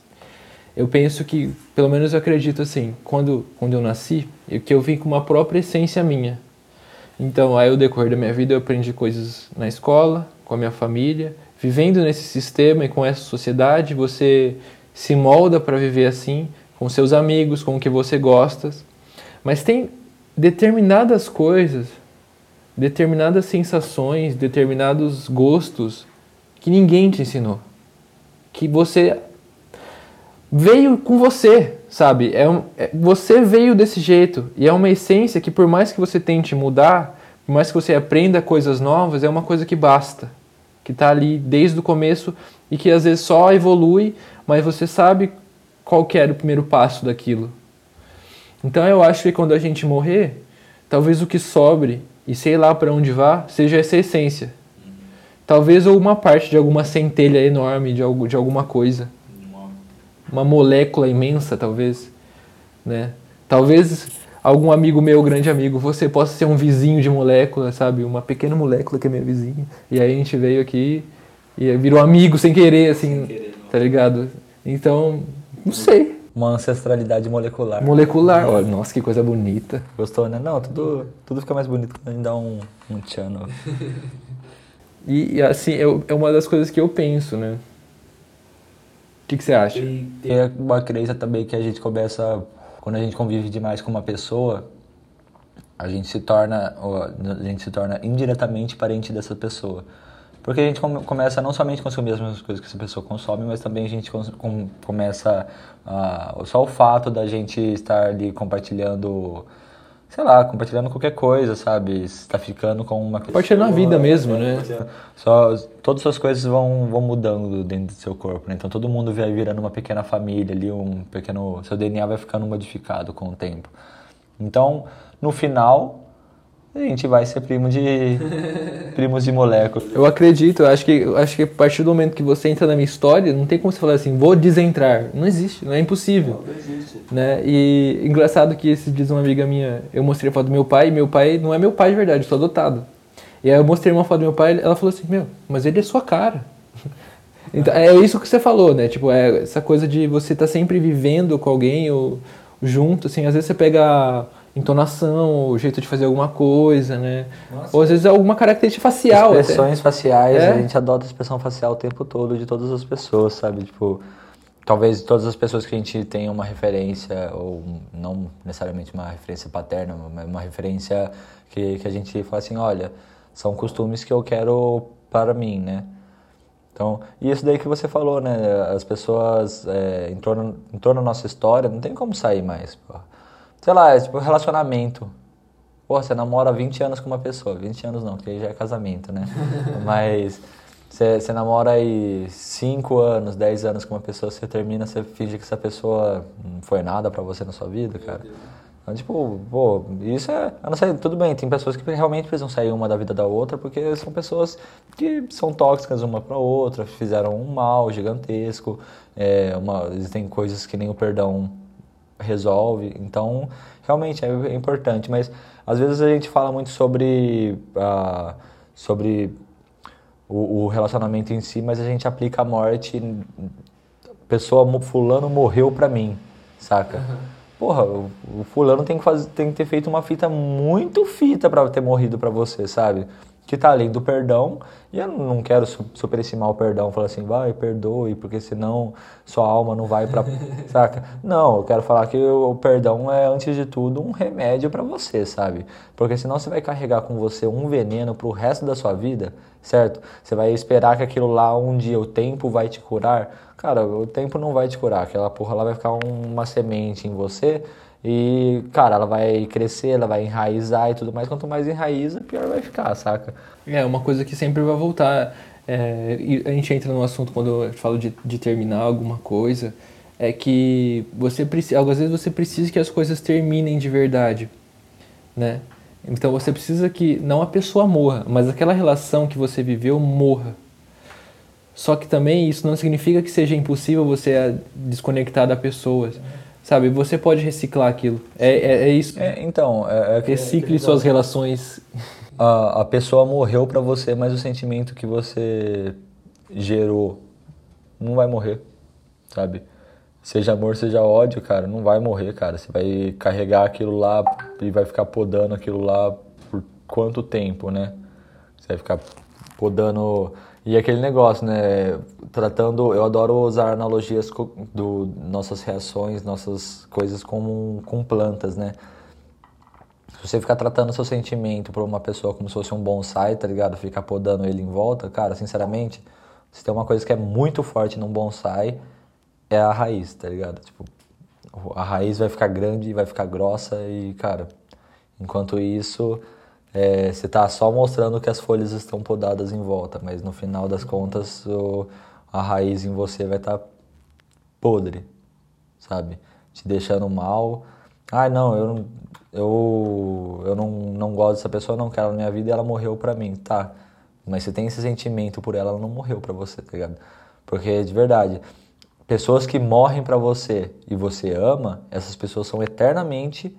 Speaker 1: eu penso que, pelo menos eu acredito assim, quando, quando eu nasci, eu, que eu vim com uma própria essência minha. Então, aí, ao decorrer da minha vida, eu aprendi coisas na escola, com a minha família, vivendo nesse sistema e com essa sociedade, você se molda para viver assim, com seus amigos, com o que você gosta. Mas tem determinadas coisas, determinadas sensações, determinados gostos que ninguém te ensinou. Que você veio com você, sabe? É, um, é, você veio desse jeito e é uma essência que por mais que você tente mudar, por mais que você aprenda coisas novas, é uma coisa que basta, que está ali desde o começo e que às vezes só evolui, mas você sabe qual que era o primeiro passo daquilo. Então eu acho que quando a gente morrer, talvez o que sobre e sei lá para onde vá seja essa essência. Talvez ou uma parte de alguma centelha enorme de, algo, de alguma coisa uma molécula imensa, talvez, né? Talvez algum amigo meu, grande amigo, você possa ser um vizinho de molécula, sabe? Uma pequena molécula que é meu vizinho. E aí a gente veio aqui e virou amigo sem querer, assim, sem querer, tá ligado? Então, não sei.
Speaker 2: Uma ancestralidade molecular.
Speaker 1: Molecular, olha, nossa, que coisa bonita.
Speaker 2: Gostou, né? Não, tudo, tudo fica mais bonito quando a gente dá um, um tchan.
Speaker 1: e, e, assim, eu, é uma das coisas que eu penso, né? que, que você acha?
Speaker 2: Tem uma crença também que a gente começa, quando a gente convive demais com uma pessoa, a gente se torna, a gente se torna indiretamente parente dessa pessoa. Porque a gente começa não somente a consumir as mesmas coisas que essa pessoa consome, mas também a gente começa, uh, só o fato da gente estar ali compartilhando sei lá, compartilhando qualquer coisa, sabe? Está ficando com uma
Speaker 1: pessoa. Compartilhando a vida mesmo, né?
Speaker 2: Só, todas as coisas vão, vão mudando dentro do seu corpo, né? Então todo mundo vai virando uma pequena família ali, um pequeno. Seu DNA vai ficando modificado com o tempo. Então, no final, a gente vai ser primo de primos de moléculas.
Speaker 1: Eu acredito, eu acho que eu acho que a partir do momento que você entra na minha história, não tem como você falar assim, vou desentrar. Não existe, não é impossível. Não, não existe. Né? E engraçado que esse diz uma amiga minha, eu mostrei a foto do meu pai, e meu pai não é meu pai de verdade, eu sou adotado. E aí eu mostrei uma foto do meu pai, ela falou assim: "Meu, mas ele é sua cara". Então, é isso que você falou, né? Tipo, é essa coisa de você estar tá sempre vivendo com alguém ou junto, assim, às vezes você pega entonação, o jeito de fazer alguma coisa, né? Nossa. Ou às vezes alguma característica facial.
Speaker 2: Expressões até. faciais, é? a gente adota a expressão facial o tempo todo de todas as pessoas, sabe? Tipo, talvez todas as pessoas que a gente tenha uma referência, ou não necessariamente uma referência paterna, mas uma referência que, que a gente fala assim, olha, são costumes que eu quero para mim, né? Então, e isso daí que você falou, né? As pessoas é, em, torno, em torno da nossa história não tem como sair mais, pô sei lá, é tipo relacionamento. Pô, você namora 20 anos com uma pessoa. 20 anos não, porque aí já é casamento, né? Mas você, você namora aí 5 anos, 10 anos com uma pessoa, você termina, você finge que essa pessoa não foi nada para você na sua vida, cara. Então, tipo, pô, isso é. Eu não sei, tudo bem, tem pessoas que realmente precisam sair uma da vida da outra, porque são pessoas que são tóxicas uma para outra, fizeram um mal gigantesco. É, uma, existem coisas que nem o perdão resolve. Então, realmente é importante. Mas às vezes a gente fala muito sobre, uh, sobre o, o, relacionamento em si, mas a gente aplica a morte. Pessoa, fulano morreu pra mim, saca? Uhum. Porra, o, fulano tem que, fazer, tem que ter feito uma fita muito fita para ter morrido pra você, sabe? Que está além do perdão, e eu não quero superestimar o perdão, falar assim, vai, perdoe, porque senão sua alma não vai para, saca? Não, eu quero falar que o perdão é, antes de tudo, um remédio para você, sabe? Porque senão você vai carregar com você um veneno para o resto da sua vida, certo? Você vai esperar que aquilo lá, um dia, o tempo vai te curar. Cara, o tempo não vai te curar, aquela porra lá vai ficar uma semente em você, E, cara, ela vai crescer, ela vai enraizar e tudo mais. Quanto mais enraiza, pior vai ficar, saca?
Speaker 1: É, uma coisa que sempre vai voltar. É, a gente entra no assunto quando eu falo de, de terminar alguma coisa. É que você precisa. Às vezes você precisa que as coisas terminem de verdade. Né? Então você precisa que não a pessoa morra, mas aquela relação que você viveu morra. Só que também isso não significa que seja impossível você desconectar da pessoa. Sabe, você pode reciclar aquilo. É, é, é isso.
Speaker 2: É, então, é, é
Speaker 1: Recicle suas relações.
Speaker 2: A, a pessoa morreu para você, mas o sentimento que você gerou não vai morrer, sabe? Seja amor, seja ódio, cara, não vai morrer, cara. Você vai carregar aquilo lá e vai ficar podando aquilo lá por quanto tempo, né? Você vai ficar podando. E aquele negócio, né? Tratando. Eu adoro usar analogias do nossas reações, nossas coisas com, com plantas, né? Se você ficar tratando seu sentimento por uma pessoa como se fosse um bonsai, tá ligado? Ficar podando ele em volta, cara, sinceramente, se tem uma coisa que é muito forte num bonsai é a raiz, tá ligado? Tipo, a raiz vai ficar grande, vai ficar grossa e, cara, enquanto isso, é, você tá só mostrando que as folhas estão podadas em volta, mas no final das contas, o, a raiz em você vai estar tá podre, sabe? Te deixando mal. Ah, não, eu não, eu, eu não, não gosto dessa pessoa, não quero na minha vida e ela morreu pra mim, tá? Mas você tem esse sentimento por ela, ela não morreu pra você, tá ligado? Porque, de verdade, pessoas que morrem para você e você ama, essas pessoas são eternamente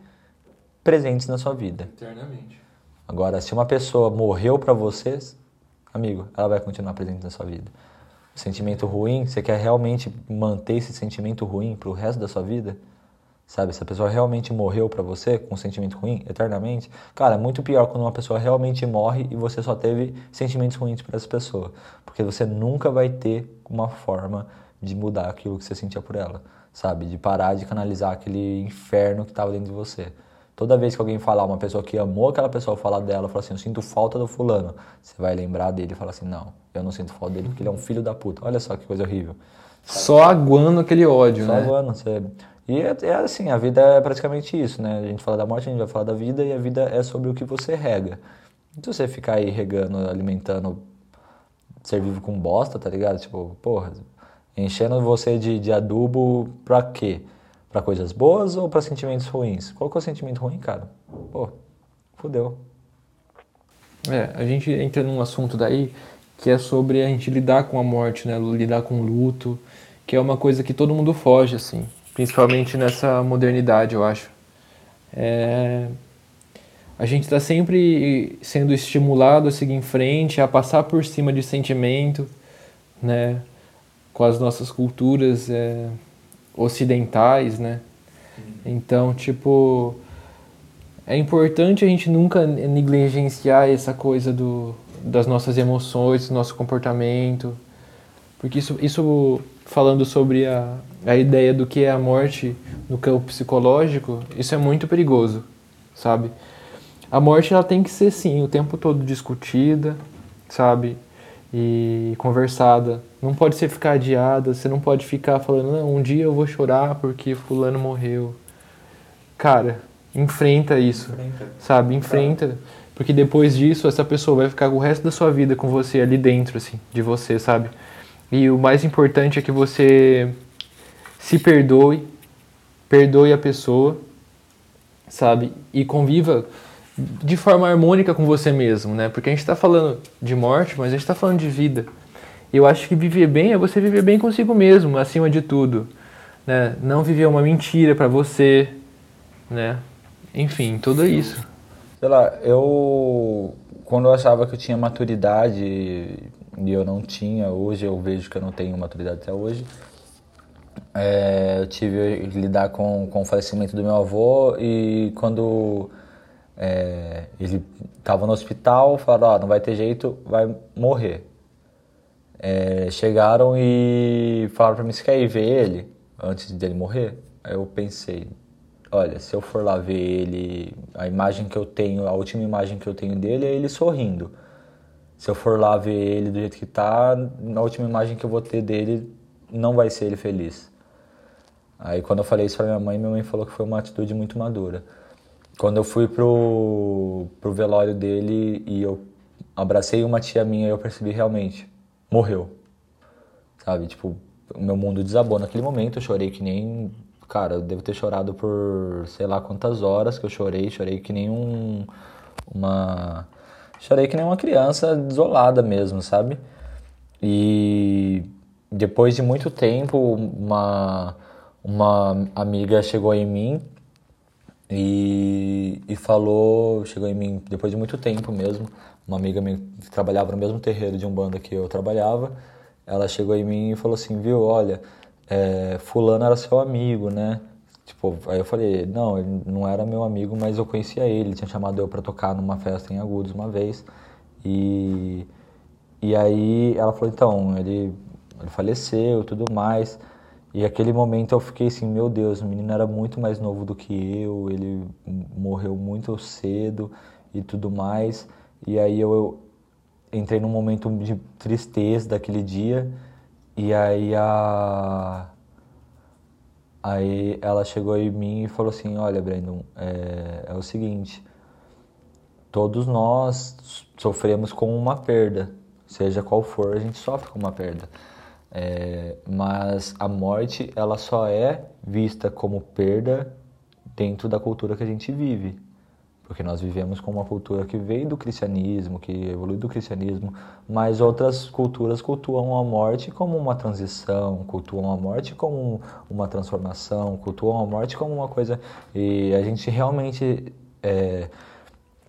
Speaker 2: presentes na sua vida.
Speaker 1: Eternamente.
Speaker 2: Agora, se uma pessoa morreu para você, amigo, ela vai continuar presente na sua vida. O sentimento ruim, você quer realmente manter esse sentimento ruim pro resto da sua vida? Sabe, se a pessoa realmente morreu para você com um sentimento ruim eternamente, cara, é muito pior quando uma pessoa realmente morre e você só teve sentimentos ruins para essa pessoa, porque você nunca vai ter uma forma de mudar aquilo que você sentia por ela, sabe? De parar de canalizar aquele inferno que estava dentro de você. Toda vez que alguém falar, uma pessoa que amou aquela pessoa falar dela, falar assim, eu sinto falta do fulano, você vai lembrar dele e falar assim, não, eu não sinto falta dele porque ele é um filho da puta. Olha só que coisa horrível.
Speaker 1: Só aguando aquele ódio,
Speaker 2: só
Speaker 1: né?
Speaker 2: Só aguando, você... E é, é, assim, a vida é praticamente isso, né? A gente fala da morte, a gente vai falar da vida e a vida é sobre o que você rega. Se você ficar aí regando, alimentando ser vivo com bosta, tá ligado? Tipo, porra, Enchendo você de, de adubo pra quê? Pra coisas boas ou pra sentimentos ruins? Qual que é o sentimento ruim, cara? Pô, fudeu.
Speaker 1: É, a gente entra num assunto daí que é sobre a gente lidar com a morte, né? Lidar com o luto, que é uma coisa que todo mundo foge, assim. Principalmente nessa modernidade, eu acho. É... A gente está sempre sendo estimulado a seguir em frente, a passar por cima de sentimento, né? com as nossas culturas é, ocidentais, né? Então, tipo, é importante a gente nunca negligenciar essa coisa do, das nossas emoções, do nosso comportamento, porque isso, isso falando sobre a, a ideia do que é a morte no campo psicológico, isso é muito perigoso, sabe? A morte ela tem que ser sim o tempo todo discutida, sabe? E conversada não pode ser ficar adiada, você não pode ficar falando, não, um dia eu vou chorar porque fulano morreu. Cara, enfrenta isso, enfrenta. sabe? Enfrenta. Porque depois disso, essa pessoa vai ficar o resto da sua vida com você ali dentro, assim, de você, sabe? E o mais importante é que você se perdoe, perdoe a pessoa, sabe? E conviva de forma harmônica com você mesmo, né? Porque a gente está falando de morte, mas a gente está falando de vida. Eu acho que viver bem é você viver bem consigo mesmo, acima de tudo. Né? Não viver uma mentira para você, né? Enfim, tudo isso.
Speaker 2: Sei lá, eu quando eu achava que eu tinha maturidade e eu não tinha, hoje eu vejo que eu não tenho maturidade até hoje. É, eu tive que lidar com, com o falecimento do meu avô e quando é, ele estava no hospital, falaram, oh, não vai ter jeito, vai morrer é, chegaram e falaram para mim, você quer ir ver ele antes dele morrer? Aí eu pensei, olha, se eu for lá ver ele, a imagem que eu tenho, a última imagem que eu tenho dele é ele sorrindo. Se eu for lá ver ele do jeito que tá, a última imagem que eu vou ter dele não vai ser ele feliz. Aí quando eu falei isso pra minha mãe, minha mãe falou que foi uma atitude muito madura. Quando eu fui pro, pro velório dele e eu abracei uma tia minha, eu percebi realmente, morreu. Sabe, tipo, o meu mundo desabou naquele momento, eu chorei que nem cara, eu devo ter chorado por sei lá quantas horas que eu chorei, chorei que nem um uma chorei que nem uma criança desolada mesmo, sabe? E depois de muito tempo, uma uma amiga chegou em mim e, e falou, chegou em mim depois de muito tempo mesmo, uma amiga minha que trabalhava no mesmo terreiro de umbanda que eu trabalhava, ela chegou em mim e falou assim, viu, olha, é, fulano era seu amigo, né? Tipo, aí eu falei, não, ele não era meu amigo, mas eu conhecia ele, ele tinha chamado eu para tocar numa festa em Agudos uma vez. E, e aí ela falou, então, ele, ele faleceu e tudo mais. E aquele momento eu fiquei assim, meu Deus, o menino era muito mais novo do que eu, ele morreu muito cedo e tudo mais. E aí eu, eu entrei num momento de tristeza daquele dia. E aí a aí ela chegou em mim e falou assim, olha Brandon, é, é o seguinte, todos nós sofremos com uma perda, seja qual for, a gente sofre com uma perda. É, mas a morte ela só é vista como perda dentro da cultura que a gente vive porque nós vivemos com uma cultura que veio do cristianismo, que evoluiu do cristianismo, mas outras culturas cultuam a morte como uma transição, cultuam a morte como uma transformação, cultuam a morte como uma coisa. E a gente realmente é,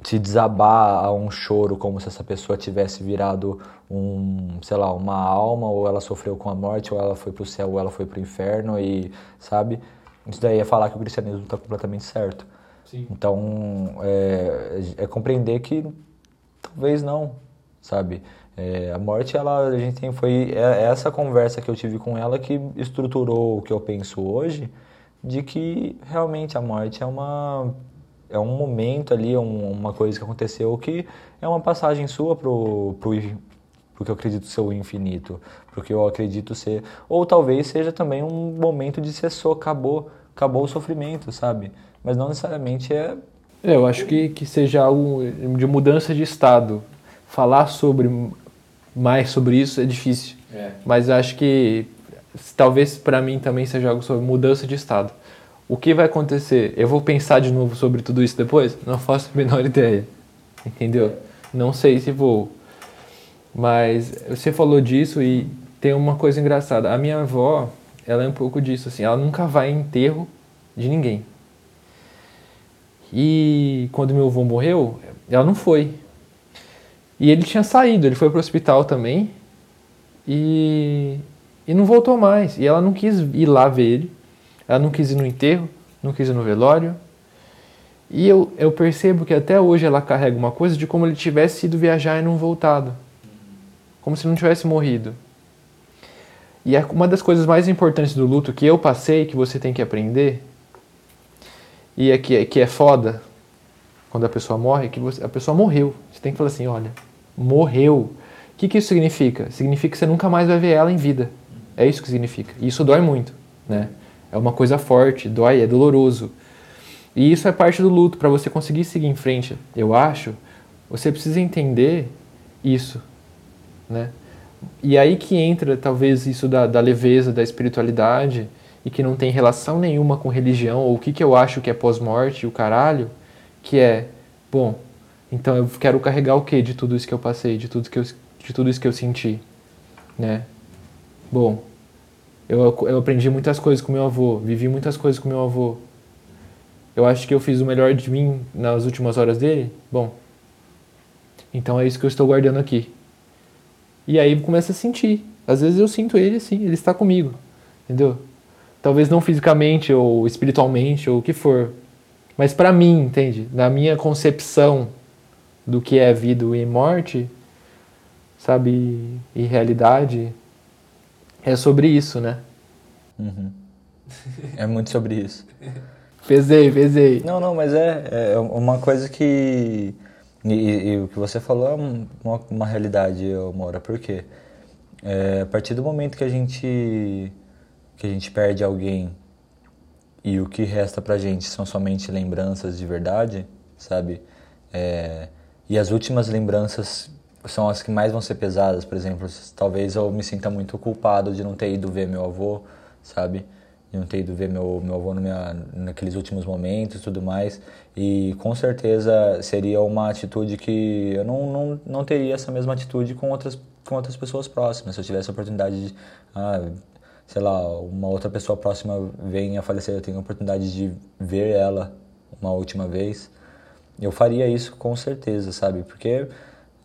Speaker 2: se desabar a um choro como se essa pessoa tivesse virado um, sei lá, uma alma, ou ela sofreu com a morte, ou ela foi para o céu, ou ela foi para o inferno, e sabe? Isso daí é falar que o cristianismo está completamente certo. Sim. Então, é, é, compreender que talvez não, sabe? É, a morte, ela, a gente tem, foi é, é essa conversa que eu tive com ela que estruturou o que eu penso hoje, de que realmente a morte é uma é um momento ali, um, uma coisa que aconteceu que é uma passagem sua pro, pro, pro que eu acredito ser o infinito, pro que eu acredito ser, ou talvez seja também um momento de cessou, acabou, acabou o sofrimento, sabe? Mas não necessariamente é.
Speaker 1: é eu acho que, que seja algo de mudança de estado. Falar sobre mais sobre isso é difícil. É. Mas acho que talvez para mim também seja algo sobre mudança de estado. O que vai acontecer? Eu vou pensar de novo sobre tudo isso depois? Não faço a menor ideia. Entendeu? Não sei se vou. Mas você falou disso e tem uma coisa engraçada. A minha avó, ela é um pouco disso assim. Ela nunca vai em enterro de ninguém. E quando meu avô morreu, ela não foi. E ele tinha saído, ele foi para o hospital também e, e não voltou mais. E ela não quis ir lá ver ele, ela não quis ir no enterro, não quis ir no velório. E eu, eu percebo que até hoje ela carrega uma coisa de como ele tivesse ido viajar e não voltado. Como se não tivesse morrido. E é uma das coisas mais importantes do luto que eu passei, que você tem que aprender, e é que, é que é foda quando a pessoa morre, que você, a pessoa morreu. Você tem que falar assim, olha, morreu. O que, que isso significa? Significa que você nunca mais vai ver ela em vida. É isso que significa. E isso dói muito, né? É uma coisa forte, dói, é doloroso. E isso é parte do luto. Para você conseguir seguir em frente, eu acho, você precisa entender isso, né? E aí que entra talvez isso da, da leveza, da espiritualidade, e que não tem relação nenhuma com religião ou o que, que eu acho que é pós-morte, o caralho, que é, bom, então eu quero carregar o que de tudo isso que eu passei, de tudo, que eu, de tudo isso que eu senti, né? Bom, eu, eu aprendi muitas coisas com meu avô, vivi muitas coisas com meu avô. Eu acho que eu fiz o melhor de mim nas últimas horas dele. Bom, então é isso que eu estou guardando aqui. E aí começa a sentir. Às vezes eu sinto ele assim, ele está comigo, entendeu? Talvez não fisicamente ou espiritualmente ou o que for. Mas para mim, entende? Na minha concepção do que é vida e morte, sabe, e realidade, é sobre isso, né?
Speaker 2: Uhum. É muito sobre isso.
Speaker 1: pesei, pesei.
Speaker 2: Não, não, mas é, é uma coisa que. E, e, o que você falou é uma, uma realidade, Mora, por quê? É, a partir do momento que a gente que a gente perde alguém e o que resta pra gente são somente lembranças de verdade, sabe? É, e as últimas lembranças são as que mais vão ser pesadas, por exemplo, talvez eu me sinta muito culpado de não ter ido ver meu avô, sabe? De não ter ido ver meu, meu avô no minha, naqueles últimos momentos e tudo mais. E com certeza seria uma atitude que eu não, não, não teria essa mesma atitude com outras, com outras pessoas próximas. Se eu tivesse a oportunidade de, ah, sei lá, uma outra pessoa próxima vem a falecer, eu tenho a oportunidade de ver ela uma última vez, eu faria isso com certeza, sabe? Porque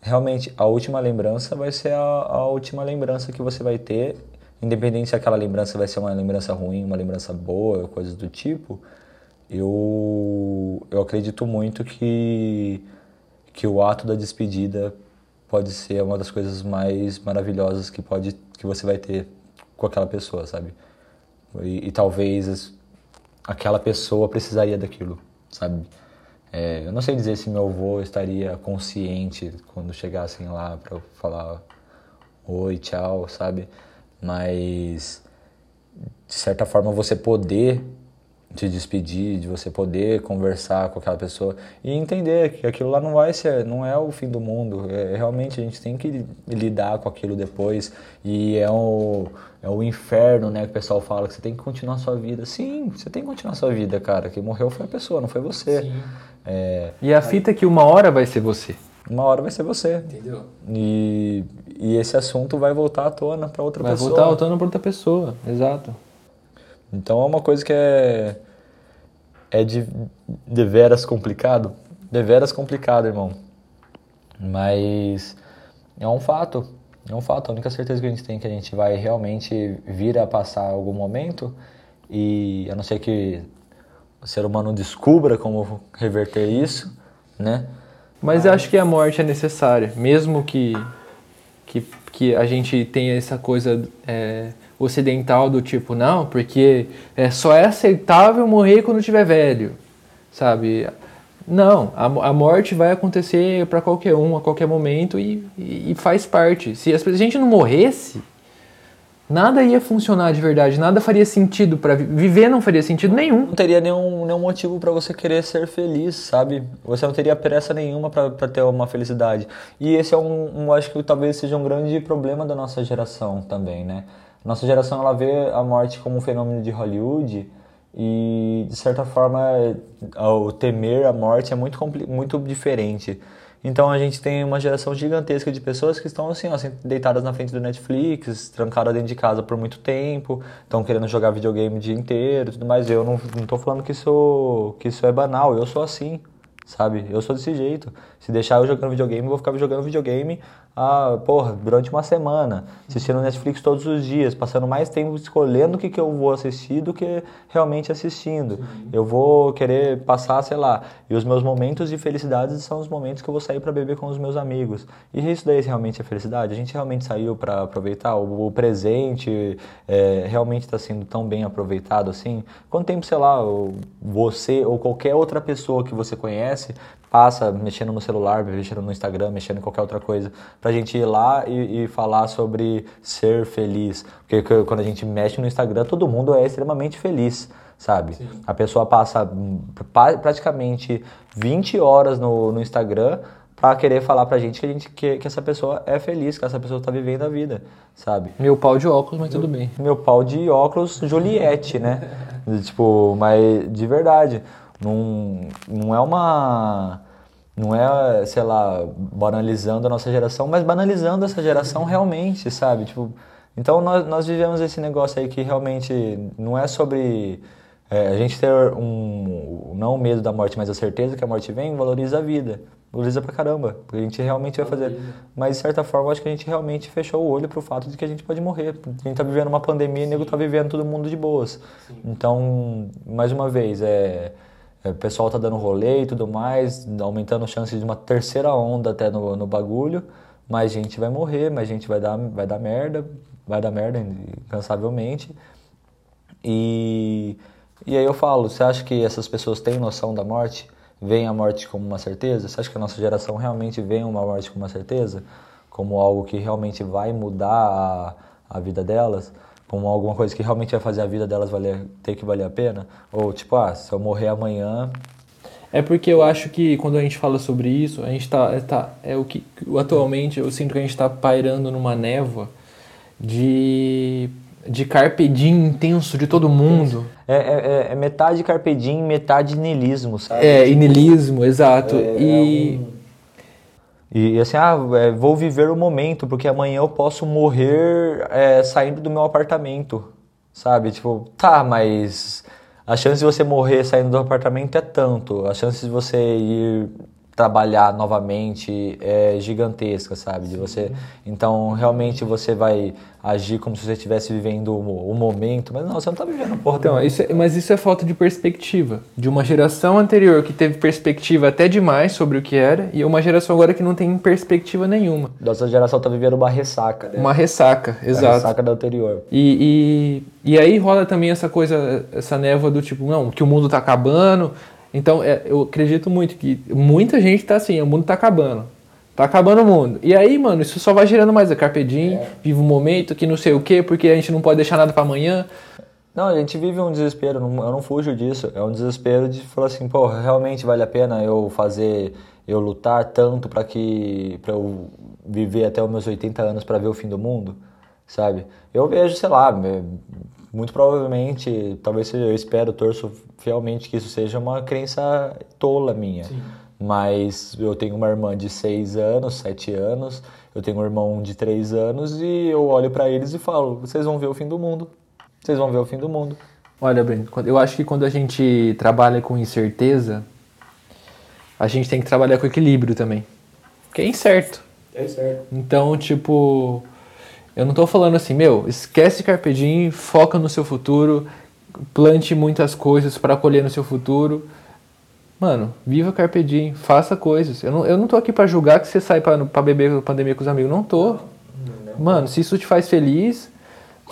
Speaker 2: realmente a última lembrança vai ser a, a última lembrança que você vai ter, independente se aquela lembrança vai ser uma lembrança ruim, uma lembrança boa, coisas do tipo. Eu, eu acredito muito que, que o ato da despedida pode ser uma das coisas mais maravilhosas que pode que você vai ter com aquela pessoa, sabe? E, e talvez aquela pessoa precisaria daquilo, sabe? É, eu não sei dizer se meu avô estaria consciente quando chegassem lá para falar oi, tchau, sabe? Mas de certa forma você poder te despedir, de você poder conversar com aquela pessoa e entender que aquilo lá não vai ser, não é o fim do mundo. É, realmente a gente tem que lidar com aquilo depois e é o, é o inferno, né, que o pessoal fala que você tem que continuar a sua vida. Sim, você tem que continuar a sua vida, cara. Quem morreu foi a pessoa, não foi você.
Speaker 1: É, e a fita é que uma hora vai ser você.
Speaker 2: Uma hora vai ser você.
Speaker 1: Entendeu?
Speaker 2: E, e esse assunto vai voltar à tona para outra
Speaker 1: vai
Speaker 2: pessoa.
Speaker 1: Vai voltar à tona para outra pessoa, exato.
Speaker 2: Então é uma coisa que é é de, de veras complicado. De veras complicado, irmão. Mas é um fato. É um fato. A única certeza que a gente tem é que a gente vai realmente vir a passar algum momento. E a não ser que o ser humano descubra como reverter isso, né?
Speaker 1: Mas, Mas... acho que a morte é necessária. Mesmo que, que, que a gente tenha essa coisa... É ocidental do tipo, não, porque é, só é aceitável morrer quando tiver velho, sabe? Não, a, a morte vai acontecer para qualquer um, a qualquer momento e, e, e faz parte. Se a gente não morresse, nada ia funcionar de verdade, nada faria sentido para viver, não faria sentido nenhum.
Speaker 2: Não teria nenhum, nenhum motivo para você querer ser feliz, sabe? Você não teria pressa nenhuma para ter uma felicidade. E esse é um, um, acho que talvez seja um grande problema da nossa geração também, né? Nossa geração ela vê a morte como um fenômeno de Hollywood e de certa forma o temer a morte é muito muito diferente. Então a gente tem uma geração gigantesca de pessoas que estão assim, ó, deitadas na frente do Netflix, trancadas dentro de casa por muito tempo, estão querendo jogar videogame o dia inteiro, tudo mais. Eu não, não tô falando que isso que isso é banal, eu sou assim sabe? Eu sou desse jeito. Se deixar eu jogando videogame, eu vou ficar jogando videogame ah, porra, durante uma semana, assistindo Netflix todos os dias, passando mais tempo escolhendo o que, que eu vou assistir do que realmente assistindo. Sim. Eu vou querer passar, sei lá, e os meus momentos de felicidade são os momentos que eu vou sair para beber com os meus amigos. E isso daí realmente é felicidade? A gente realmente saiu para aproveitar? O, o presente é, realmente está sendo tão bem aproveitado assim? Quanto tempo, sei lá, você ou qualquer outra pessoa que você conhece passa mexendo no celular, mexendo no Instagram, mexendo em qualquer outra coisa, pra gente ir lá e, e, falar sobre ser feliz. Porque quando a gente mexe no Instagram, todo mundo é extremamente feliz, sabe? Sim. A pessoa passa praticamente 20 horas no, no Instagram para querer falar pra gente que, a gente que, que essa pessoa é feliz, que essa pessoa tá vivendo a vida, sabe?
Speaker 1: Meu pau de óculos, mas tudo bem.
Speaker 2: Meu pau de óculos Juliette, né? tipo, mas de verdade. Não, não é uma. Não é, sei lá, banalizando a nossa geração, mas banalizando essa geração realmente, sabe? Tipo, então nós, nós vivemos esse negócio aí que realmente não é sobre é, a gente ter um. Não o medo da morte, mas a certeza que a morte vem, valoriza a vida. Valoriza pra caramba. Porque a gente realmente vai fazer. Mas de certa forma, acho que a gente realmente fechou o olho pro fato de que a gente pode morrer. A gente tá vivendo uma pandemia e o nego tá vivendo todo mundo de boas. Sim. Então, mais uma vez, é, o pessoal tá dando rolê e tudo mais, aumentando a chance de uma terceira onda até no, no bagulho. Mais gente vai morrer, mais gente vai dar, vai dar merda, vai dar merda incansavelmente. E, e aí eu falo, você acha que essas pessoas têm noção da morte? Vem a morte como uma certeza? Você acha que a nossa geração realmente vê uma morte como uma certeza? Como algo que realmente vai mudar a, a vida delas? Como alguma coisa que realmente vai fazer a vida delas valer, ter que valer a pena? Ou tipo, ah, se eu morrer amanhã.
Speaker 1: É porque eu acho que quando a gente fala sobre isso, a gente tá, tá é o que atualmente eu sinto que a gente está pairando numa névoa de de carpe diem intenso de todo mundo.
Speaker 2: É, é, é metade carpe diem, metade nilismo, sabe?
Speaker 1: É, e nilismo, exato. É, e... É um...
Speaker 2: E assim, ah, é, vou viver o momento, porque amanhã eu posso morrer é, saindo do meu apartamento, sabe? Tipo, tá, mas a chance de você morrer saindo do apartamento é tanto, a chance de você ir trabalhar novamente é gigantesca, sabe? De você, então realmente você vai agir como se você estivesse vivendo o, o, momento, mas não, você não está vivendo porra.
Speaker 1: Então, isso é, mas isso é falta de perspectiva de uma geração anterior que teve perspectiva até demais sobre o que era e uma geração agora que não tem perspectiva nenhuma.
Speaker 2: Nossa geração está vivendo uma ressaca, né?
Speaker 1: Uma ressaca, exato. Uma
Speaker 2: ressaca da anterior.
Speaker 1: E, e, e aí rola também essa coisa, essa névoa do tipo, não, que o mundo está acabando, então, é, eu acredito muito que muita gente tá assim, o mundo tá acabando. Tá acabando o mundo. E aí, mano, isso só vai gerando mais a carpe diem, é. vive o um momento, que não sei o quê, porque a gente não pode deixar nada para amanhã.
Speaker 2: Não, a gente vive um desespero, eu não fujo disso. É um desespero de falar assim, pô, realmente vale a pena eu fazer, eu lutar tanto para que para eu viver até os meus 80 anos para ver o fim do mundo, sabe? Eu vejo, sei lá, muito provavelmente, talvez eu espero, torço fielmente que isso seja uma crença tola minha. Sim. Mas eu tenho uma irmã de 6 anos, 7 anos, eu tenho um irmão de 3 anos e eu olho para eles e falo: vocês vão ver o fim do mundo. Vocês vão ver o fim do mundo.
Speaker 1: Olha, Breno, eu acho que quando a gente trabalha com incerteza, a gente tem que trabalhar com equilíbrio também. Porque é incerto.
Speaker 2: É incerto.
Speaker 1: Então, tipo, eu não estou falando assim, meu, esquece Carpe Diem, foca no seu futuro, plante muitas coisas para colher no seu futuro. Mano, viva Carpe Diem, faça coisas. Eu não, eu não tô aqui para julgar que você sai para beber pandemia com os amigos, não tô. Mano, se isso te faz feliz,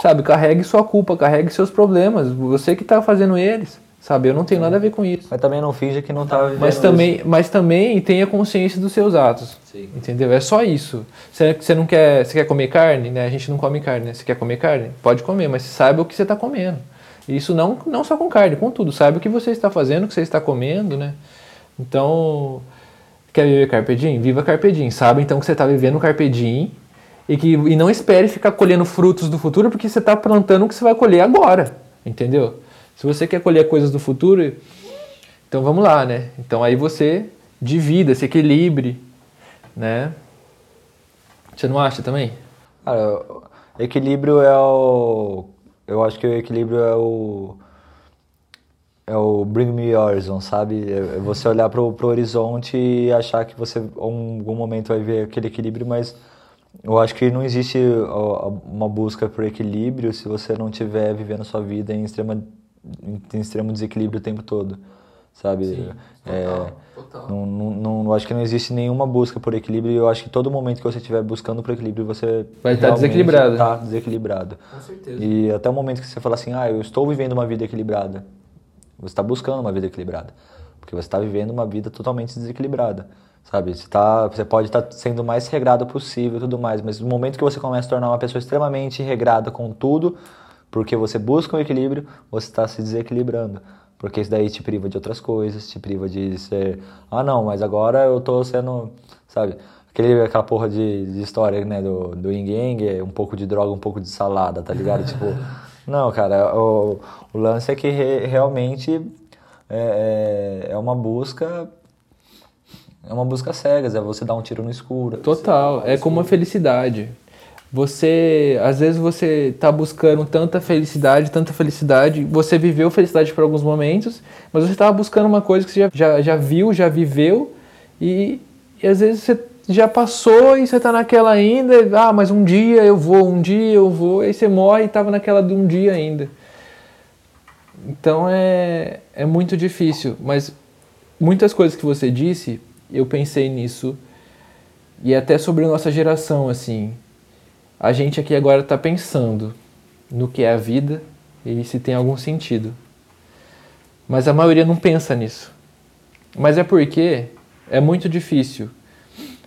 Speaker 1: sabe, carregue sua culpa, carregue seus problemas, você que tá fazendo eles. Sabe, eu não tenho nada a ver com isso.
Speaker 2: Mas também não finja que não tá vivendo
Speaker 1: mas também, isso. Mas também tenha consciência dos seus atos. Sim. Entendeu? É só isso. Você, você não quer, você quer comer carne, né? A gente não come carne, né? Você quer comer carne? Pode comer, mas saiba o que você está comendo. Isso não, não só com carne, com tudo. Saiba o que você está fazendo, o que você está comendo, né? Então, quer viver carpe diem? Viva carpe diem. Sabe então que você está vivendo carpe diem e, que, e não espere ficar colhendo frutos do futuro porque você está plantando o que você vai colher agora. Entendeu? Se você quer colher coisas do futuro, então vamos lá, né? Então aí você divida, se equilibre, né? Você não acha também?
Speaker 2: Cara, equilíbrio é o. Eu acho que o equilíbrio é o. É o Bring Me Horizon, sabe? É você olhar pro, pro horizonte e achar que você, em algum momento, vai ver aquele equilíbrio, mas eu acho que não existe uma busca por equilíbrio se você não estiver vivendo sua vida em extrema em extremo desequilíbrio o tempo todo, sabe? Sim,
Speaker 1: é, total, total.
Speaker 2: Não, não, não, acho que não existe nenhuma busca por equilíbrio e eu acho que todo momento que você estiver buscando por equilíbrio, você
Speaker 1: vai estar desequilibrado.
Speaker 2: Está desequilibrado.
Speaker 1: Com certeza.
Speaker 2: E até o momento que você fala assim, ah, eu estou vivendo uma vida equilibrada, você está buscando uma vida equilibrada, porque você está vivendo uma vida totalmente desequilibrada sabe? Você, tá, você pode estar tá sendo o mais regrado possível e tudo mais, mas no momento que você começa a tornar uma pessoa extremamente regrada com tudo, porque você busca um equilíbrio, você está se desequilibrando. Porque isso daí te priva de outras coisas, te priva de ser. Ah, não, mas agora eu tô sendo. Sabe? Aquele, aquela porra de, de história, né? Do, do Ying Yang, um pouco de droga, um pouco de salada, tá ligado? tipo. Não, cara, o, o lance é que re, realmente é, é, é uma busca é uma busca cegas, é você dar um tiro no escuro.
Speaker 1: Total, é como a felicidade. Você, às vezes você está buscando tanta felicidade, tanta felicidade, você viveu felicidade por alguns momentos, mas você estava buscando uma coisa que você já, já, já viu, já viveu, e, e às vezes você já passou e você está naquela ainda, ah, mas um dia eu vou, um dia eu vou, aí você morre e estava naquela de um dia ainda. Então é, é muito difícil, mas muitas coisas que você disse, eu pensei nisso, e até sobre a nossa geração, assim, a gente aqui agora está pensando no que é a vida e se tem algum sentido. Mas a maioria não pensa nisso. Mas é porque é muito difícil.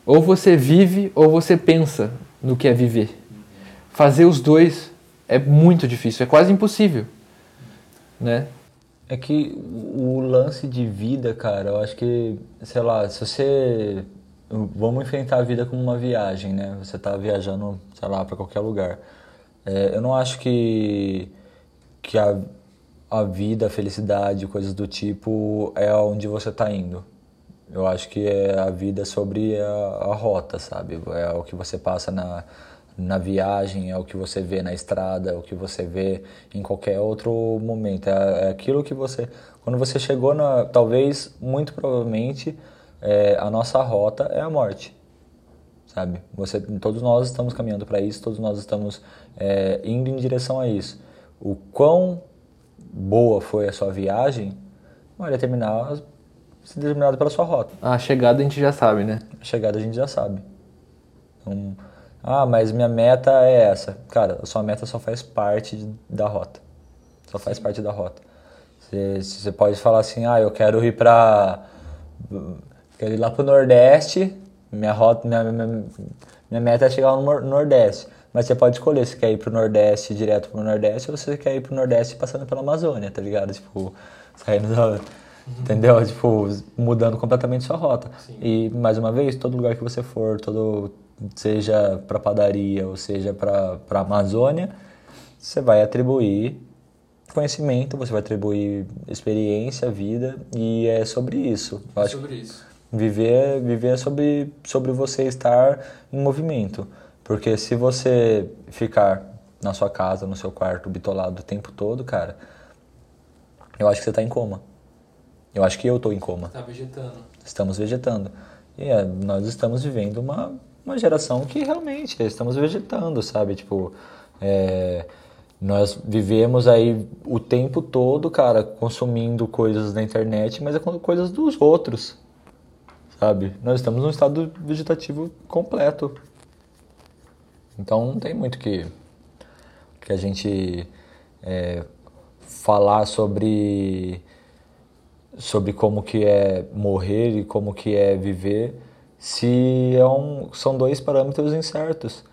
Speaker 1: Ou você vive ou você pensa no que é viver. Fazer os dois é muito difícil, é quase impossível, né?
Speaker 2: É que o lance de vida, cara, eu acho que, sei lá, se você. Vamos enfrentar a vida como uma viagem, né? Você tá viajando, sei lá, para qualquer lugar. É, eu não acho que, que a, a vida, a felicidade, coisas do tipo, é onde você tá indo. Eu acho que é a vida sobre a, a rota, sabe? É o que você passa na, na viagem, é o que você vê na estrada, é o que você vê em qualquer outro momento. É, é aquilo que você. Quando você chegou na. Talvez, muito provavelmente, é, a nossa rota é a morte. Sabe? Você, todos nós estamos caminhando para isso, todos nós estamos é, indo em direção a isso. O quão boa foi a sua viagem vai determinar, ser determinado pela sua rota.
Speaker 1: A chegada a gente já sabe, né?
Speaker 2: A chegada a gente já sabe. Então, ah, mas minha meta é essa. Cara, a sua meta só faz parte da rota. Só faz parte da rota. Você, você pode falar assim, ah, eu quero ir pra... Quero ir lá pro Nordeste, minha rota, minha, minha, minha meta é chegar no Nordeste. Mas você pode escolher se quer ir pro Nordeste, direto pro Nordeste, ou você quer ir pro Nordeste passando pela Amazônia, tá ligado? Tipo, saindo da... Uhum. Entendeu? Tipo, mudando completamente sua rota. Sim. E, mais uma vez, todo lugar que você for, todo seja para padaria ou seja para Amazônia, você vai atribuir conhecimento, você vai atribuir experiência, vida e é sobre isso.
Speaker 1: É sobre isso.
Speaker 2: Viver, viver é sobre, sobre você estar em movimento. Porque se você ficar na sua casa, no seu quarto, bitolado o tempo todo, cara, eu acho que você está em coma. Eu acho que eu estou em coma.
Speaker 1: Está vegetando.
Speaker 2: Estamos vegetando. E é, nós estamos vivendo uma uma geração que realmente estamos vegetando, sabe? Tipo, é, nós vivemos aí o tempo todo, cara, consumindo coisas da internet, mas é coisas dos outros, sabe? Nós estamos num estado vegetativo completo. Então não tem muito que, que a gente é, falar sobre sobre como que é morrer e como que é viver se é um, são dois parâmetros incertos.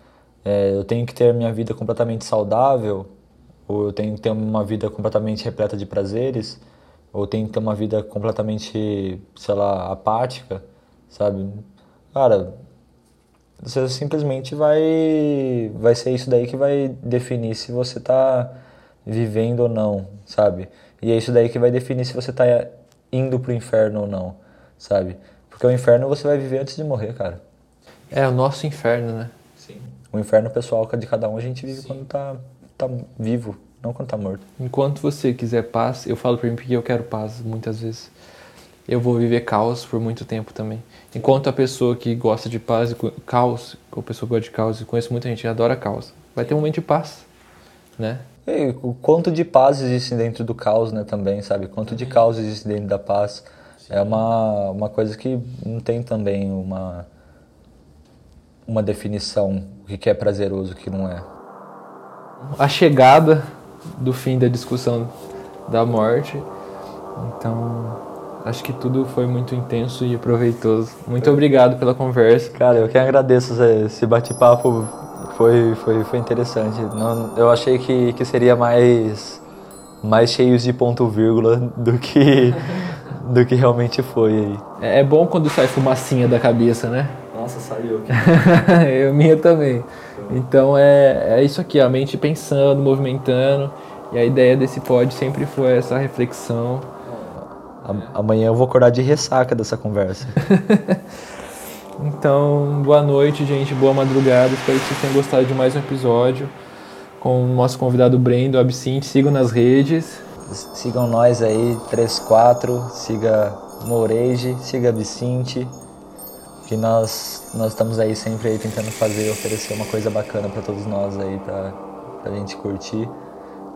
Speaker 2: É, eu tenho que ter minha vida completamente saudável, ou eu tenho que ter uma vida completamente repleta de prazeres, ou tenho que ter uma vida completamente, sei lá, apática, sabe? Cara, você simplesmente vai vai ser isso daí que vai definir se você está vivendo ou não, sabe? E é isso daí que vai definir se você está indo pro inferno ou não, sabe? Porque o inferno você vai viver antes de morrer, cara.
Speaker 1: É o nosso inferno, né?
Speaker 2: Sim. O inferno pessoal de cada um a gente vive Sim. quando tá, tá vivo, não quando tá morto.
Speaker 1: Enquanto você quiser paz, eu falo pra mim porque eu quero paz muitas vezes. Eu vou viver caos por muito tempo também. Enquanto a pessoa que gosta de paz e caos, a pessoa que gosta de caos, e conheço muita gente que adora caos, vai ter um momento de paz, né?
Speaker 2: E o quanto de paz existe dentro do caos, né, também, sabe? Quanto de caos existe dentro da paz é uma, uma coisa que não tem também uma, uma definição o que é prazeroso o que não é.
Speaker 1: A chegada do fim da discussão da morte. Então, acho que tudo foi muito intenso e proveitoso. Muito obrigado pela conversa.
Speaker 2: Cara, eu que agradeço esse bate-papo. Foi, foi, foi interessante. Não, eu achei que, que seria mais, mais cheios de ponto vírgula do que do que realmente foi.
Speaker 1: É, é bom quando sai fumacinha da cabeça, né?
Speaker 2: Nossa, saiu.
Speaker 1: eu minha também. Então é, é isso aqui, a mente pensando, movimentando. E a ideia desse pod sempre foi essa reflexão.
Speaker 2: Amanhã eu vou acordar de ressaca dessa conversa.
Speaker 1: então, boa noite, gente. Boa madrugada. Espero que vocês tenham gostado de mais um episódio com o nosso convidado Brendo Absinthe. Sigam nas redes.
Speaker 2: Sigam nós aí, 34, siga Moreige, siga Vicente, que nós, nós estamos aí sempre aí tentando fazer, oferecer uma coisa bacana para todos nós aí, pra, pra gente curtir.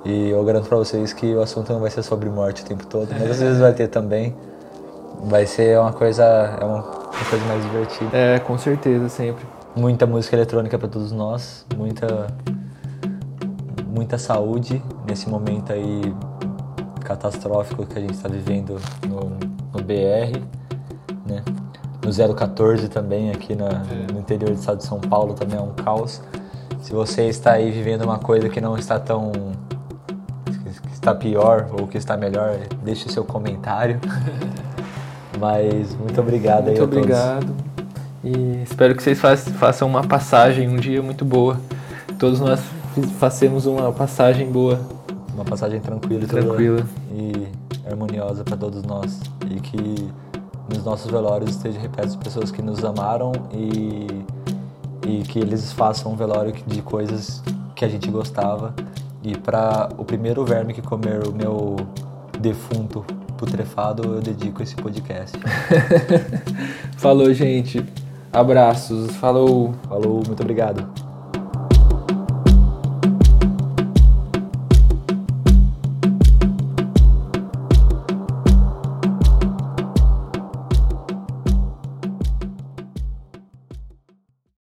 Speaker 2: E eu garanto para vocês que o assunto não vai ser sobre morte o tempo todo, mas às vezes vai ter também. Vai ser uma coisa, é uma, uma coisa mais divertida.
Speaker 1: É, com certeza, sempre.
Speaker 2: Muita música eletrônica para todos nós, muita muita saúde nesse momento aí catastrófico que a gente está vivendo no, no, BR, né? No 014 também, aqui na, no interior do estado de São Paulo, também é um caos. Se você está aí vivendo uma coisa que não está tão. Está pior ou que está melhor, deixe o seu comentário. Mas muito obrigado
Speaker 1: muito
Speaker 2: aí a
Speaker 1: obrigado.
Speaker 2: todos.
Speaker 1: E espero que vocês façam uma passagem um dia muito boa. Todos nós façamos uma passagem boa.
Speaker 2: Uma passagem tranquila,
Speaker 1: tranquila.
Speaker 2: e harmoniosa para todos nós. E que nos nossos velórios esteja repleto de pessoas que nos amaram e, e que eles façam um velório de coisas que a gente gostava. E para o primeiro verme que comer o meu defunto putrefado, eu dedico esse podcast.
Speaker 1: Falou, gente. Abraços. Falou.
Speaker 2: Falou, muito obrigado.